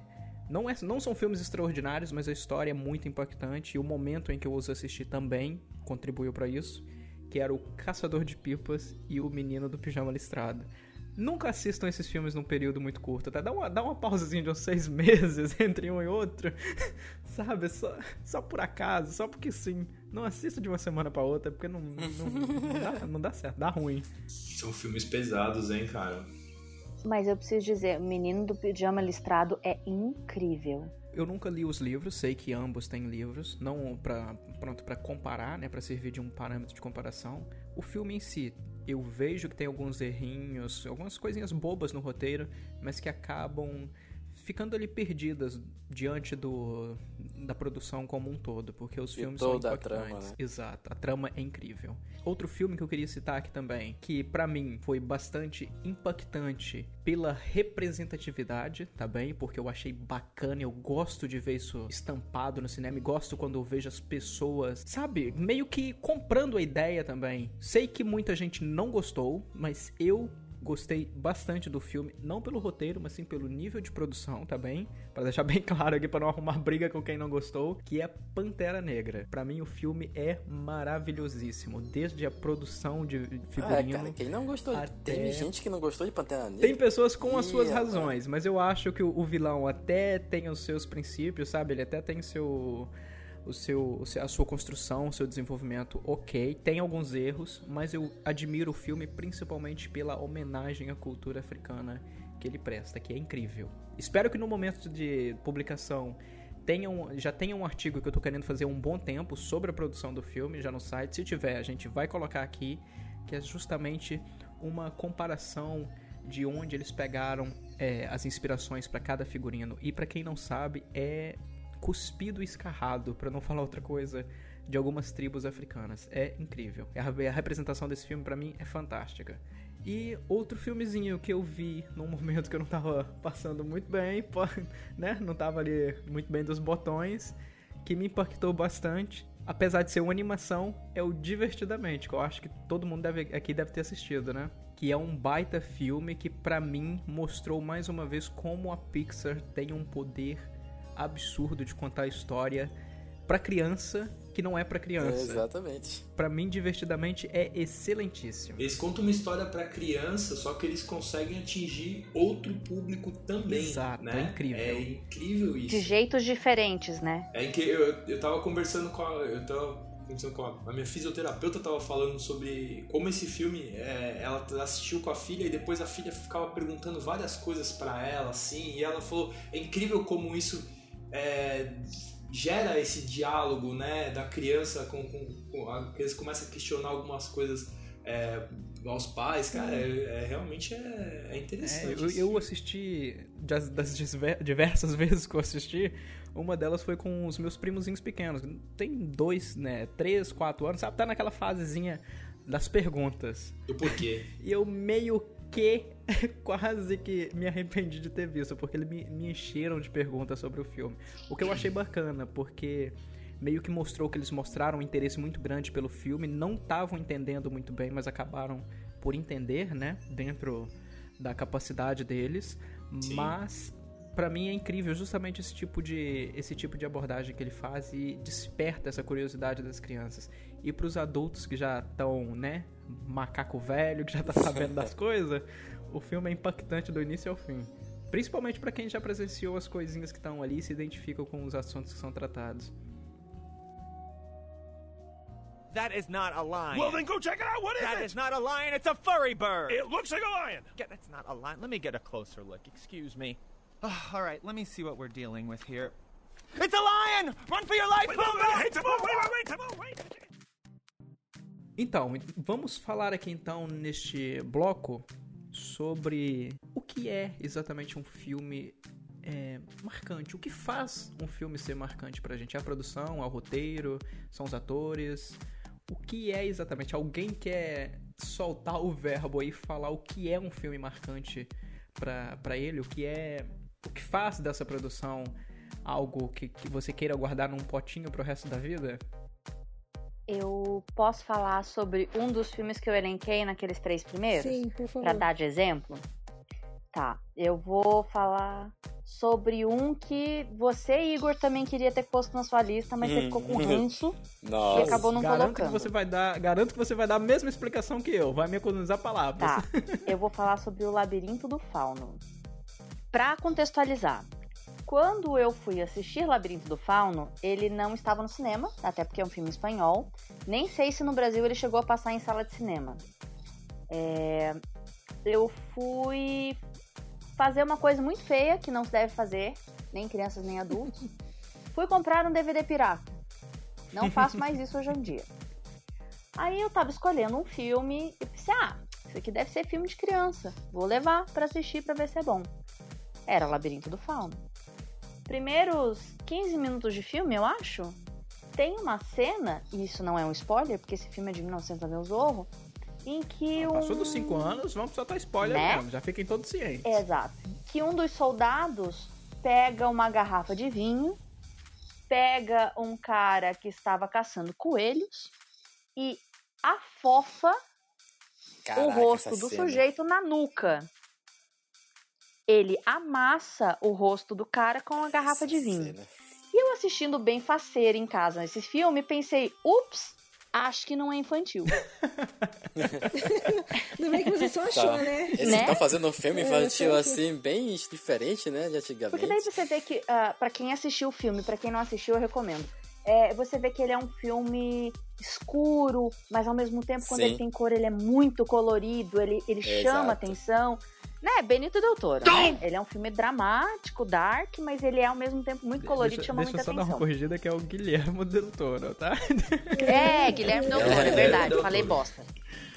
não, é, não são filmes extraordinários, mas a história é muito impactante e o momento em que eu os assisti também contribuiu para isso, que era o Caçador de Pipas e o Menino do Pijama Listrado. Nunca assistam esses filmes num período muito curto, tá? Dá uma, dá uma pausazinha de uns seis meses entre um e outro, sabe? Só, só por acaso, só porque sim. Não assista de uma semana para outra, porque não, não, não, dá, não dá certo, dá ruim. São filmes pesados, hein, cara? Mas eu preciso dizer, o Menino do Pijama Listrado é incrível. Eu nunca li os livros, sei que ambos têm livros, não para pronto para comparar, né, para servir de um parâmetro de comparação. O filme em si, eu vejo que tem alguns errinhos, algumas coisinhas bobas no roteiro, mas que acabam ficando ali perdidas diante do da produção como um todo, porque os E filmes toda são a trama, impactantes. né? Exato, a trama é incrível. Outro filme que eu queria citar aqui também, que pra mim foi bastante impactante pela representatividade, tá bem? Porque eu achei bacana, eu gosto de ver isso estampado no cinema e gosto quando eu vejo as pessoas, sabe, meio que comprando a ideia também. Sei que muita gente não gostou, mas eu gostei bastante do filme, não pelo roteiro, mas sim pelo nível de produção, tá bem? Pra deixar bem claro aqui, pra não arrumar briga com quem não gostou, que é Pantera Negra. Pra mim, o filme é maravilhosíssimo, desde a produção de Ah, figurino. cara, quem não gostou? até- Teve gente que não gostou de Pantera Negra. Tem pessoas com as suas razões, mas eu acho que o, o vilão até tem os seus princípios, sabe? Ele até tem seu, o seu, a sua construção, o seu desenvolvimento ok. Tem alguns erros, mas eu admiro o filme principalmente pela homenagem à cultura africana que ele presta, que é incrível. Espero que no momento de publicação tenham, já tenha um artigo que eu tô querendo fazer um bom tempo sobre a produção do filme já no site. Se tiver, a gente vai colocar aqui, que é justamente uma comparação de onde eles pegaram é, as inspirações para cada figurino. E para quem não sabe, é cuspido e escarrado, para não falar outra coisa, de algumas tribos africanas. É incrível. A, a representação desse filme para mim é fantástica. E outro filmezinho que eu vi num momento que eu não tava passando muito bem, né? Não tava ali muito bem dos botões, que me impactou bastante. Apesar de ser uma animação, é o Divertidamente, que eu acho que todo mundo deve, aqui deve ter assistido, né? Que é um baita filme que pra mim mostrou mais uma vez como a Pixar tem um poder absurdo de contar a história pra criança que não é pra criança. Exatamente. Pra mim, Divertidamente é excelentíssimo. Eles contam uma história pra criança, só que eles conseguem atingir outro público também. Exato, né? é incrível. É incrível isso. De jeitos diferentes, né? É que eu, eu tava conversando com a. Eu tava conversando com a, a minha fisioterapeuta tava falando sobre como esse filme é, ela assistiu com a filha e depois a filha ficava perguntando várias coisas pra ela, assim, e ela falou, é incrível como isso é, gera esse diálogo, né, da criança com, com, com a criança começa a questionar algumas coisas é, aos pais, cara, é, é- realmente é, é É, interessante. eu, esse eu filme. assisti, das, diversas vezes que eu assisti, uma delas foi com os meus primozinhos pequenos. Tem dois, né, três, quatro anos, sabe? Tá naquela fasezinha das perguntas. Do porquê. E eu meio que quase que me arrependi de ter visto, porque eles me, me encheram de perguntas sobre o filme. O que eu achei bacana, porque meio que mostrou que eles mostraram um interesse muito grande pelo filme, não estavam entendendo muito bem, mas acabaram por entender, né, dentro da capacidade deles. Sim. Mas Pra mim é incrível justamente esse tipo de esse tipo de abordagem que ele faz e desperta essa curiosidade das crianças. E pros adultos que já estão, né, macaco velho, que já tá sabendo das coisas, o filme é impactante do início ao fim. Principalmente pra quem já presenciou as coisinhas que estão ali e se identificam com os assuntos que são tratados. That is not a lion. Well, then go check it out. What is That it? is not a lion. It's a furry bird. It looks like a lion. Get, that's not a lion. Let me get a closer look. Excuse me. Ah, all right, let me see what we're dealing with here. It's a lion! Run for your life! Wait, Pumbaa! wait, wait, Timon, wait, wait, wait, Timon, wait. Então, vamos falar aqui então neste bloco sobre o que é exatamente um filme é, marcante. O que faz um filme ser marcante pra gente? É a produção, é o roteiro, são os atores. O que é exatamente? Alguém quer soltar o verbo aí e falar o que é um filme marcante pra ele? O que é. O que faz dessa produção algo que, que você queira guardar num potinho pro resto da vida? Eu posso falar sobre um dos filmes que eu elenquei naqueles três primeiros? Sim, por favor. Pra dar de exemplo? Tá, eu vou falar sobre um que você, Igor, também queria ter posto na sua lista, mas você Hum. ficou com ranço Nossa. e acabou não garanto colocando. Que você vai dar, garanto que você vai dar a mesma explicação que eu. Vai me economizar palavras. Tá, eu vou falar sobre o Labirinto do Fauno. Pra contextualizar, quando eu fui assistir Labirinto do Fauno, ele não estava no cinema, até porque é um filme espanhol. Nem sei se no Brasil ele chegou a passar em sala de cinema. É, Eu fui fazer uma coisa muito feia que não se deve fazer, nem crianças nem adultos. Fui comprar um DVD pirata. Não faço mais isso hoje em dia. Aí eu tava escolhendo um filme e pensei, ah, isso aqui deve ser filme de criança. Vou levar pra assistir pra ver se é bom. Era Labirinto do Fauno. Primeiros 15 minutos de filme, eu acho, tem uma cena, e isso não é um spoiler, porque esse filme é de 1900 o Zorro, em que um... Passou dos 5 anos, vamos soltar spoiler Né? mesmo. Já fiquem todos cientes. Exato. Que um dos soldados pega uma garrafa de vinho, pega um cara que estava caçando coelhos e afofa Caraca, o rosto do cena. sujeito na nuca. Ele amassa o rosto do cara com uma garrafa de vinho. E eu assistindo bem faceira em casa nesse filme, pensei, ups, acho que não é infantil. Ainda bem que você só achou, Tá. né? Eles Né? estão fazendo um filme É, infantil assim, bem diferente, né, de Porque antigamente. daí você vê que, ah, pra quem assistiu o filme, pra quem não assistiu, eu recomendo. É, você vê que ele é um filme escuro, mas ao mesmo tempo, quando Sim. ele tem cor, ele é muito colorido, ele, ele Exato. chama atenção. Né, Benito Del Toro, né? Ele é um filme dramático, dark, mas ele é ao mesmo tempo muito colorido e deixa, chama deixa eu muita só dar uma atenção. corrigida que é o Guilherme Del Toro, tá? É, Guilherme Del Toro, é, É, verdade, falei bosta.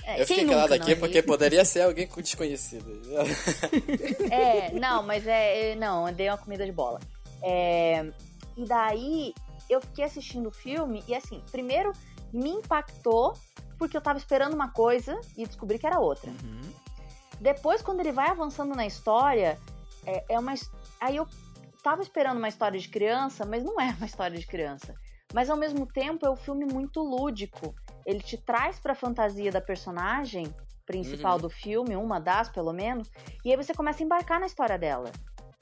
É, Eu quem fiquei calado não aqui é porque mesmo? poderia ser alguém desconhecido. É, não, mas é. é- Não, dei uma comida de bola. É, e daí eu fiquei assistindo o filme e assim, primeiro me impactou porque eu tava esperando uma coisa e descobri que era outra. Depois, quando ele vai avançando na história, é, é uma. Aí eu tava esperando uma história de criança, mas não é uma história de criança. Mas ao mesmo tempo é um filme muito lúdico. Ele te traz pra fantasia da personagem principal Uhum. do filme, uma das pelo menos, e aí você começa a embarcar na história dela.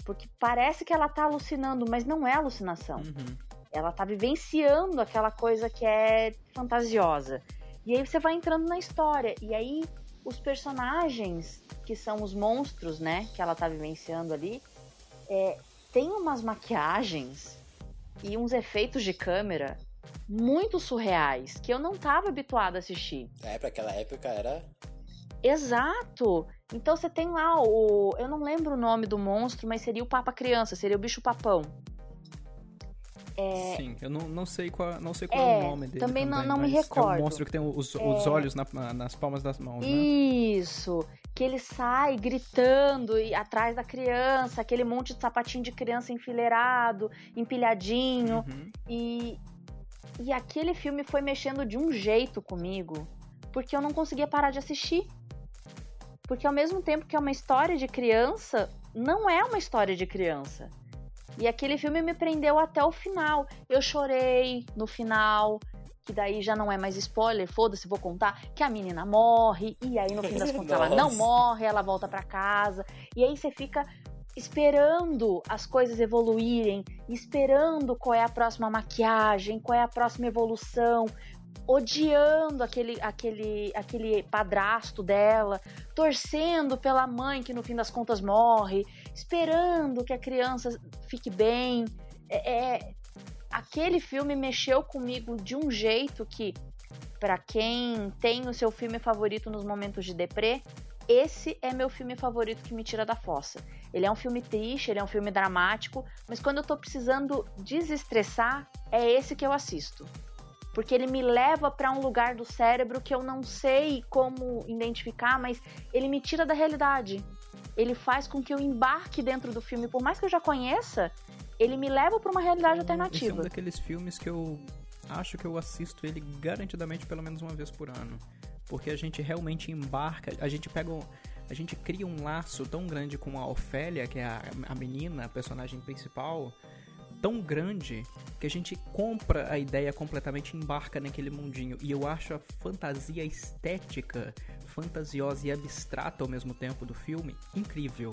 Porque parece que ela tá alucinando, mas não é alucinação. Ela tá vivenciando aquela coisa que é fantasiosa. E aí você vai entrando na história. E aí os personagens, que são os monstros, né, que ela tá vivenciando ali, é, tem umas maquiagens e uns efeitos de câmera muito surreais que eu não tava habituada a assistir. É, pra aquela época era. Exato! Então você tem lá o. Eu não lembro o nome do monstro, mas seria o Papa Criança, seria o bicho papão. É, Sim, eu não, não sei qual, não sei qual É, é, o nome dele. também não- não me recordo. É um monstro que tem os, os É. olhos na- na- nas palmas das mãos, né? Isso! Que ele sai gritando e atrás da criança, aquele monte de sapatinho de criança enfileirado, empilhadinho. Uhum. E, e aquele filme foi mexendo de um jeito comigo, porque eu não conseguia parar de assistir. Porque ao mesmo tempo que é uma história de criança, não é uma história de criança. E aquele filme me prendeu até o final. Eu chorei no final, que daí já não é mais spoiler, foda-se, vou contar, que a menina morre, e aí no fim das contas ela não morre, ela volta pra casa, e aí você fica esperando as coisas evoluírem, esperando qual é a próxima maquiagem, qual é a próxima evolução, odiando aquele, aquele, aquele padrasto dela, torcendo pela mãe que no fim das contas morre, esperando que a criança fique bem. É, é- aquele filme mexeu comigo de um jeito que, pra quem tem o seu filme favorito nos momentos de deprê, esse é meu filme favorito que me tira da fossa. Ele é um filme triste, ele é um filme dramático, mas quando eu tô precisando desestressar, é esse que eu assisto. Porque ele me leva pra um lugar do cérebro que eu não sei como identificar, mas ele me tira da realidade. Ele faz com que eu embarque dentro do filme, por mais que eu já conheça, ele me leva pra uma realidade Esse é um alternativa. daqueles filmes que eu acho que eu assisto ele garantidamente pelo menos uma vez por ano. Porque a gente realmente embarca, a gente pega um, a gente cria um laço tão grande com a Ofélia, que é a, a menina, a personagem principal, tão grande que a gente compra a ideia completamente embarca naquele mundinho. E eu acho a fantasia estética, fantasiosa e abstrata ao mesmo tempo do filme incrível.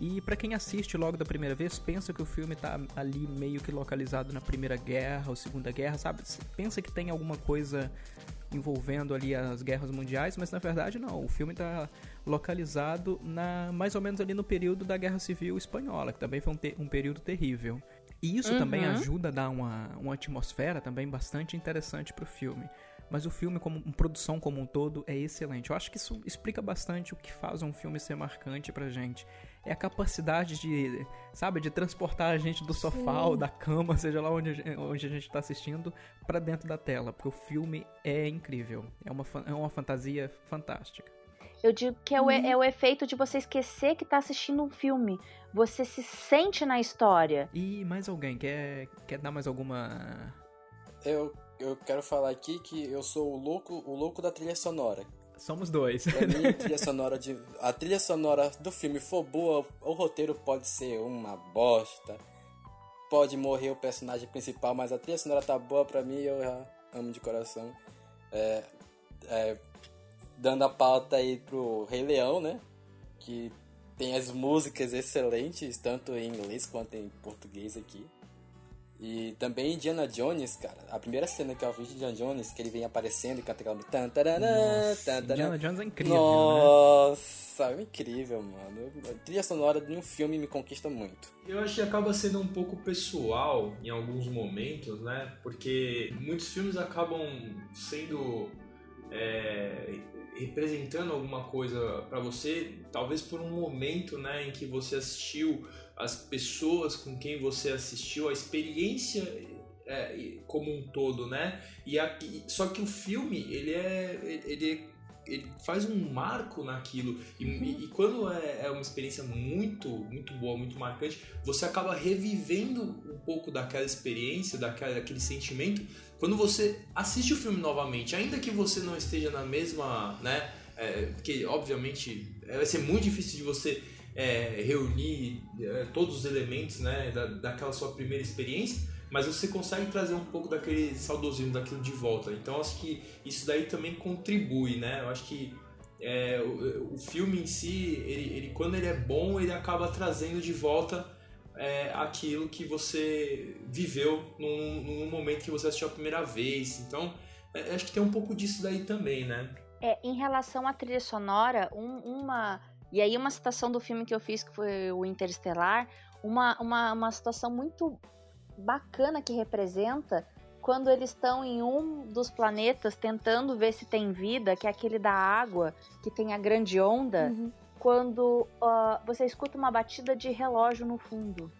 E para quem assiste logo da primeira vez, pensa que o filme tá ali meio que localizado na Primeira Guerra ou Segunda Guerra, sabe? Pensa que tem alguma coisa envolvendo ali as guerras mundiais, mas na verdade não. O filme está localizado na mais ou menos ali no período da Guerra Civil Espanhola, que também foi um, um período terrível. E isso uhum. também ajuda a dar uma, uma atmosfera também bastante interessante para o filme. Mas o filme, como produção como um todo, é excelente. Eu acho que isso explica bastante o que faz um filme ser marcante pra gente. É a capacidade de, sabe, de transportar a gente do sofá ou da cama, seja lá onde, onde a gente está assistindo, para dentro da tela. Porque o filme é incrível. É uma, é uma fantasia fantástica. Eu digo que é o, é o efeito de você esquecer que tá assistindo um filme. Você se sente na história. E mais alguém? Quer, quer dar mais alguma. Eu, eu quero falar aqui que eu sou o louco, o louco da trilha sonora. Somos dois. Pra mim, a trilha sonora, de, a trilha sonora do filme for boa, o roteiro pode ser uma bosta. Pode morrer o personagem principal, mas a trilha sonora tá boa pra mim eu já amo de coração. É, é, dando a pauta aí pro Rei Leão, né? Que tem as músicas excelentes, tanto em inglês quanto em português aqui. E também Indiana Jones, cara. A primeira cena que eu vi de Indiana Jones, que ele vem aparecendo e canta aquela... Nossa, Indiana Jones é incrível, Nossa, né? é incrível, mano. A trilha sonora de um filme me conquista muito. Eu acho que acaba sendo um pouco pessoal em alguns momentos, né? Porque muitos filmes acabam sendo... É, representando alguma coisa para você, talvez por um momento, né, em que você assistiu as pessoas com quem você assistiu, a experiência é, como um todo, né? E aqui, só que o filme ele é ele, ele faz um marco naquilo e, uhum. e quando é, é, uma experiência muito muito boa, muito marcante, você acaba revivendo um pouco daquela experiência, daquela, daquele sentimento quando você assiste o filme novamente, ainda que você não esteja na mesma, né? É, porque obviamente vai ser muito difícil de você é, reunir é, todos os elementos né, da, daquela sua primeira experiência, mas você consegue trazer um pouco daquele saudosismo, daquilo de volta. Então acho que isso daí também contribui, né? Eu acho que é, o, o, filme em si, ele, ele, quando ele é bom, ele acaba trazendo de volta é, aquilo que você viveu num, num, momento que você assistiu a primeira vez. Então é, acho que tem um pouco disso daí também, né? É, em relação à trilha sonora, um, uma e aí uma citação do filme que eu fiz, que foi o Interestelar, uma, uma, uma situação muito bacana que representa quando eles estão em um dos planetas tentando ver se tem vida, que é aquele da água, que tem a grande onda, uhum. Quando uh, você escuta uma batida de relógio no fundo.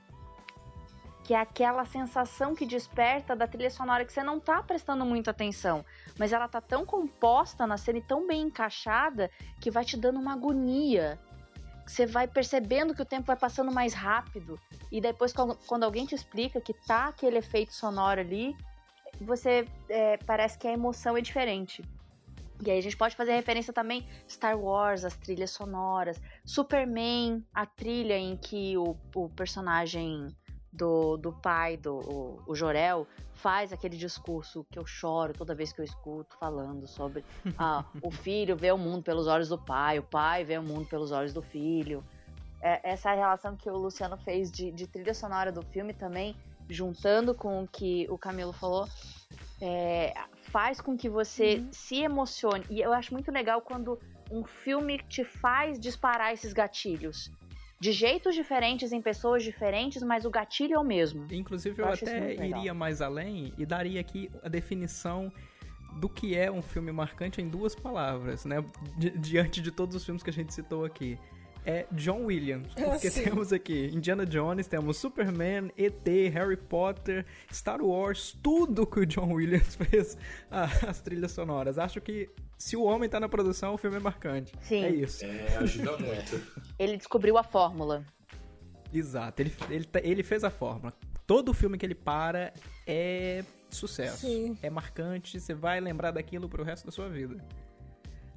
Que é aquela sensação que desperta da trilha sonora que você não tá prestando muita atenção mas ela tá tão composta na cena e tão bem encaixada que vai te dando uma agonia. Você vai percebendo que o tempo vai passando mais rápido. E depois, quando alguém te explica que tá aquele efeito sonoro ali, você é, parece que a emoção é diferente. E aí a gente pode fazer referência também Star Wars, as trilhas sonoras, Superman, a trilha em que o, o personagem do, do pai, do o, o Jorel, faz aquele discurso que eu choro toda vez que eu escuto falando sobre ah, o filho vê o mundo pelos olhos do pai, o pai vê o mundo pelos olhos do filho. É, essa é relação que o Luciano fez de, de, trilha sonora do filme também, juntando com o que o Camilo falou, é, faz com que você uhum. se emocione. E eu acho muito legal quando um filme te faz disparar esses gatilhos de jeitos diferentes em pessoas diferentes, mas o gatilho é o mesmo. Inclusive, eu, eu até iria mais além e daria aqui a definição do que é um filme marcante em duas palavras, né? Di diante de todos os filmes que a gente citou aqui. É John Williams. Porque ah, temos aqui Indiana Jones, temos Superman, ET, Harry Potter, Star Wars, tudo que o John Williams fez as trilhas sonoras. Acho que se o homem tá na produção, o filme é marcante. Sim. É isso. É, ajuda muito. ele descobriu a fórmula. Exato, ele, ele, ele fez a fórmula. Todo filme que ele para é sucesso. Sim. É marcante, você vai lembrar daquilo pro resto da sua vida.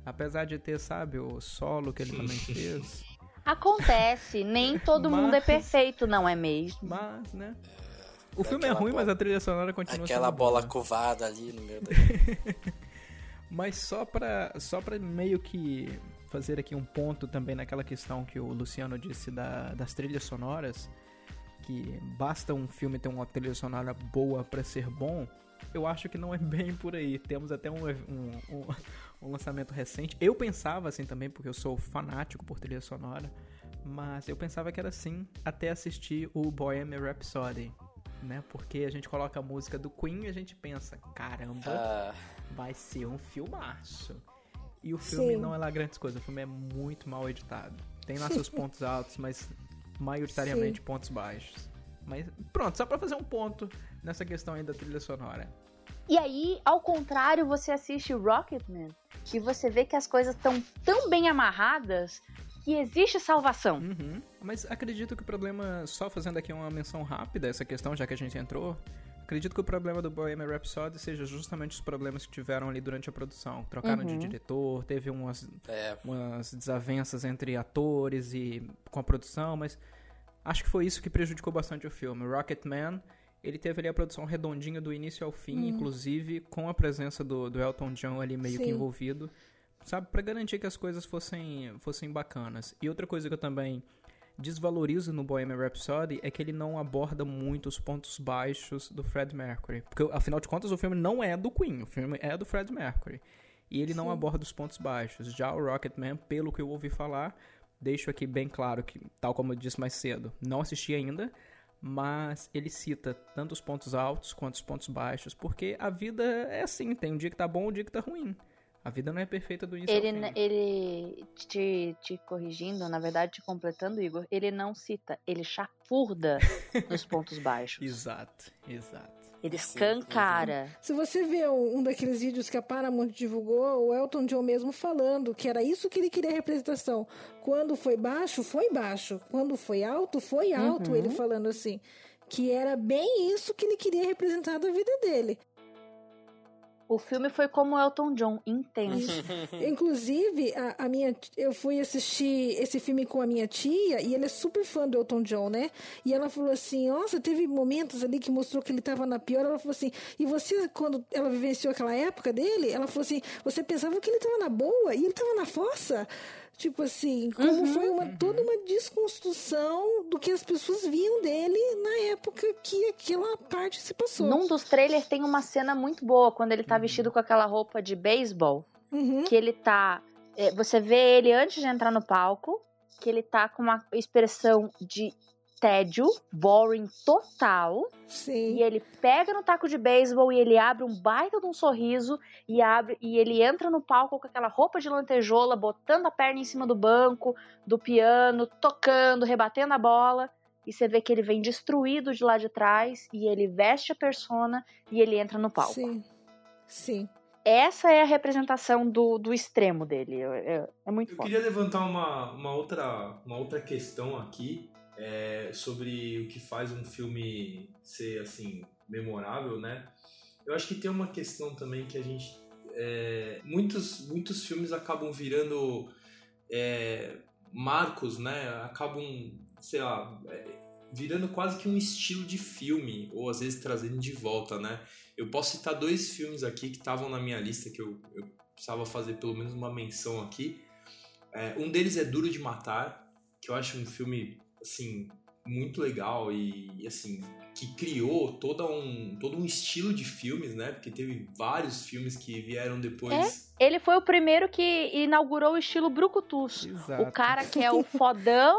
Apesar de ter, sabe, o solo que ele também fez. Acontece, nem todo mas, mundo é perfeito, não é mesmo? Mas, né? O filme é ruim, bola, mas a trilha sonora continua Aquela bola boa. covada ali no meio da... Mas só pra, só pra meio que fazer aqui um ponto também naquela questão que o Luciano disse da, das trilhas sonoras, que basta um filme ter uma trilha sonora boa para ser bom. Eu acho que não é bem por aí. Temos até um, um, um, um lançamento recente. Eu pensava assim também, porque eu sou fanático por trilha sonora, mas eu pensava que era assim até assistir o Bohemian Rhapsody, né? Porque a gente coloca a música do Queen e a gente pensa, caramba, Ah. vai ser um filmaço. E o filme Sim. não é lá grandes coisas, o filme é muito mal editado. Tem lá seus pontos altos, mas maioritariamente Sim. pontos baixos. Mas pronto, só pra fazer um ponto nessa questão aí da trilha sonora. E aí, ao contrário, você assiste Rocketman e você vê que as coisas estão tão bem amarradas que existe salvação. Uhum. Mas acredito que o problema, só fazendo aqui uma menção rápida, essa questão, já que a gente entrou, acredito que o problema do Bohemian Rhapsody seja justamente os problemas que tiveram ali durante a produção. Trocaram de Uhum. diretor, teve umas, É. umas desavenças entre atores e com a produção, mas acho que foi isso que prejudicou bastante o filme. Rocketman, ele teve ali a produção redondinha do início ao fim, Hum. inclusive com a presença do, do Elton John ali meio que Sim. envolvido, sabe, Pra garantir que as coisas fossem, fossem bacanas. E outra coisa que eu também desvalorizo no Bohemian Rhapsody é que ele não aborda muito os pontos baixos do Fred Mercury. Porque, afinal de contas, o filme não é do Queen, o filme é do Fred Mercury. E ele não Sim. aborda os pontos baixos. Já o Rocketman, pelo que eu ouvi falar, deixo aqui bem claro que, tal como eu disse mais cedo, não assisti ainda, mas ele cita tanto os pontos altos quanto os pontos baixos, porque a vida é assim, tem um dia que tá bom, um dia que tá ruim. A vida não é perfeita do início Ele, ele te, te corrigindo, na verdade, te completando, Igor, ele não cita, ele chafurda nos pontos baixos. Exato, exato. Ele escancara. Se você vê um, daqueles vídeos que a Paramount divulgou, o Elton John mesmo falando que era isso que ele queria a representação. Quando foi baixo, foi baixo. Quando foi alto, foi alto. Uhum. Ele falando assim. Que era bem isso que ele queria representar da vida dele. O filme foi como Elton John, intenso. Inclusive, a, a minha, eu fui assistir esse filme com a minha tia e ela é super fã do Elton John, né? E ela falou assim: Nossa, teve momentos ali que mostrou que ele tava na pior. Ela falou assim: E você, quando ela vivenciou aquela época dele, ela falou assim: Você pensava que ele tava na boa e ele tava na fossa? Tipo assim, como foi uma, toda uma desconstrução do que as pessoas viam dele na época que aquela parte se passou. Num dos trailers tem uma cena muito boa, quando ele tá vestido com aquela roupa de beisebol, Uhum. que ele tá. é, Você vê ele antes de entrar no palco, que ele tá com uma expressão de tédio, boring total. Sim. E ele pega no taco de beisebol e ele abre um baita de um sorriso e abre e ele entra no palco com aquela roupa de lantejola, botando a perna em cima do banco, do piano, tocando, rebatendo a bola. E você vê que ele vem destruído de lá de trás e ele veste a persona e ele entra no palco. Sim. Sim. Essa é a representação do, do extremo dele. É, é- é muito Eu queria levantar uma, uma, outra, uma outra questão aqui é, sobre o que faz um filme ser assim memorável, né? Eu acho que tem uma questão também que a gente é, muitos muitos filmes acabam virando é, marcos, né? Acabam, sei lá, é, virando quase que um estilo de filme ou às vezes trazendo de volta, né? Eu posso citar dois filmes aqui que estavam na minha lista que eu, eu precisava fazer pelo menos uma menção aqui. É, um deles é Duro de Matar, que eu acho um filme assim muito legal e, e, assim que criou todo um todo um estilo de filmes, né? Porque teve vários filmes que vieram depois. Ele foi o primeiro que inaugurou o estilo Brucutus. Exato. O cara que é o fodão,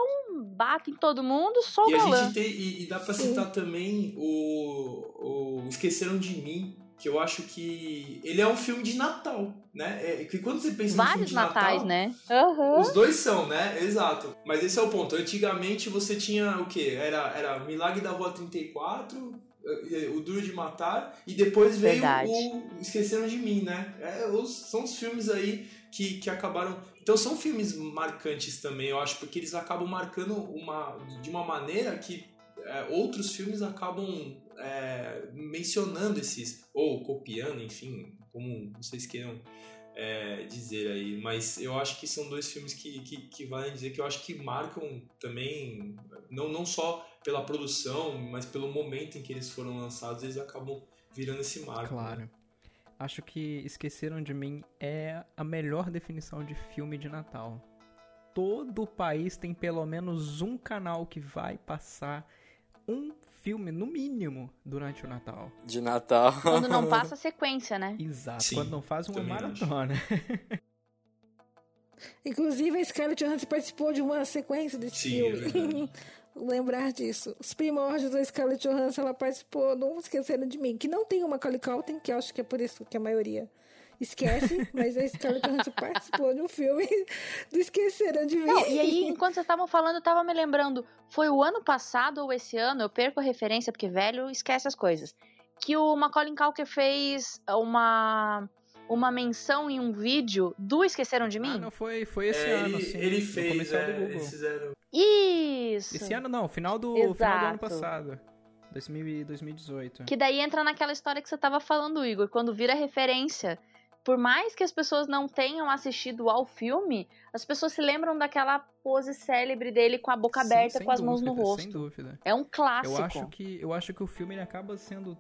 bate em todo mundo, só o E a galã. gente tem e, e dá pra citar também o, o Esqueceram de Mim, que eu acho que ele é um filme de Natal, né? É, que quando você pensa no filme Vários de natais, Natal, né? Aham. Os dois são, né? Exato. Mas esse é o ponto. Antigamente você tinha o quê? Era, era Milagre da Rua 34, eh, o Duro de Matar, e depois veio Verdade. o Esqueceram de Mim, né? É, os- são os filmes aí que, que acabaram. Então são filmes marcantes também, eu acho, porque eles acabam marcando uma, de uma maneira que é, outros filmes acabam é, mencionando esses, ou copiando, enfim, como vocês queiram é, dizer aí. Mas eu acho que são dois filmes que, que, que valem dizer que eu acho que marcam também, não, não só pela produção, mas pelo momento em que eles foram lançados, eles acabam virando esse marco. Claro. né? Acho que Esqueceram de Mim é a melhor definição de filme de Natal. Todo o país tem pelo menos um canal que vai passar um filme, no mínimo, durante o Natal. De Natal. Quando não passa sequência, né? Exato, Sim, quando não faz uma maratona. Inclusive, a Scarlett Johansson participou de uma sequência desse Sim, é filme. verdade. Lembrar disso. Os primórdios da Scarlett Johansson, ela participou Não Esqueceram de Mim, que não tem uma Macaulay Culkin, que eu acho que é por isso que a maioria esquece, mas a Scarlett Johansson participou de um filme do Esqueceram de Mim. Não, e aí, enquanto vocês estavam falando, eu tava me lembrando, foi o ano passado ou esse ano, eu perco a referência, porque velho esquece as coisas, que o Macaulay Culkin fez uma, uma menção em um vídeo do Esqueceram de Mim? Ah, não, foi, foi esse É, ano, sim. ele fez, é, eles fizeram... Isso! Esse ano não, final do, final do ano passado. 2000 e 2018. Que daí entra naquela história que você tava falando, Igor, quando vira referência. Por mais que as pessoas não tenham assistido ao filme, as pessoas se lembram daquela pose célebre dele com a boca Sim, aberta, com as mãos no dúvida, rosto. Sem dúvida. É um clássico. Eu acho que eu acho que o filme ele acaba sendo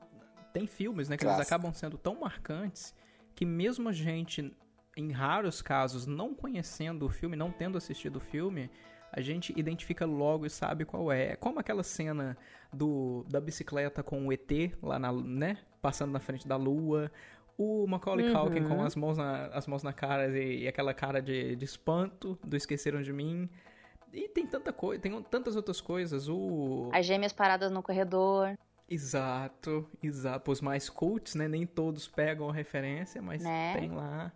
tem filmes, né, que eles Clássico. acabam sendo tão marcantes que mesmo a gente em raros casos não conhecendo o filme, não tendo assistido o filme, a gente identifica logo e sabe qual é. É como aquela cena do da bicicleta com o ET lá na, né, passando na frente da lua, o Macaulay Uhum. Culkin com as mãos na, as mãos na cara e, e aquela cara de, de espanto do Esqueceram de Mim. E tem tanta coisa, tem tantas outras coisas. O As gêmeas paradas no corredor, Exato, exato. Os mais cults, né? Nem todos pegam a referência, mas Né? tem lá.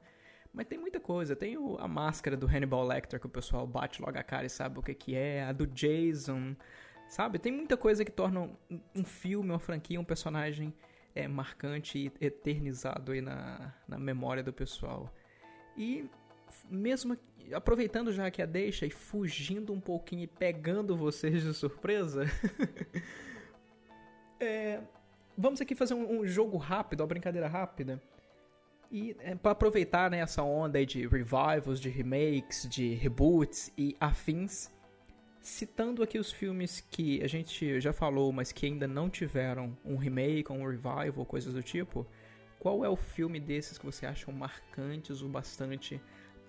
Mas tem muita coisa. Tem o- a máscara do Hannibal Lecter, que o pessoal bate logo a cara e sabe o que, que é. A do Jason, sabe? Tem muita coisa que torna um, um filme, uma franquia, um personagem é, marcante e eternizado aí na, na memória do pessoal. E mesmo aproveitando já que a deixa e fugindo um pouquinho e pegando vocês de surpresa... É, vamos aqui fazer um, um jogo rápido, uma brincadeira rápida. E é, para aproveitar né, essa onda de revivals, de remakes, de reboots e afins, citando aqui os filmes que a gente já falou, mas que ainda não tiveram um remake, um revival, coisas do tipo, qual é o filme desses que você acham marcantes o bastante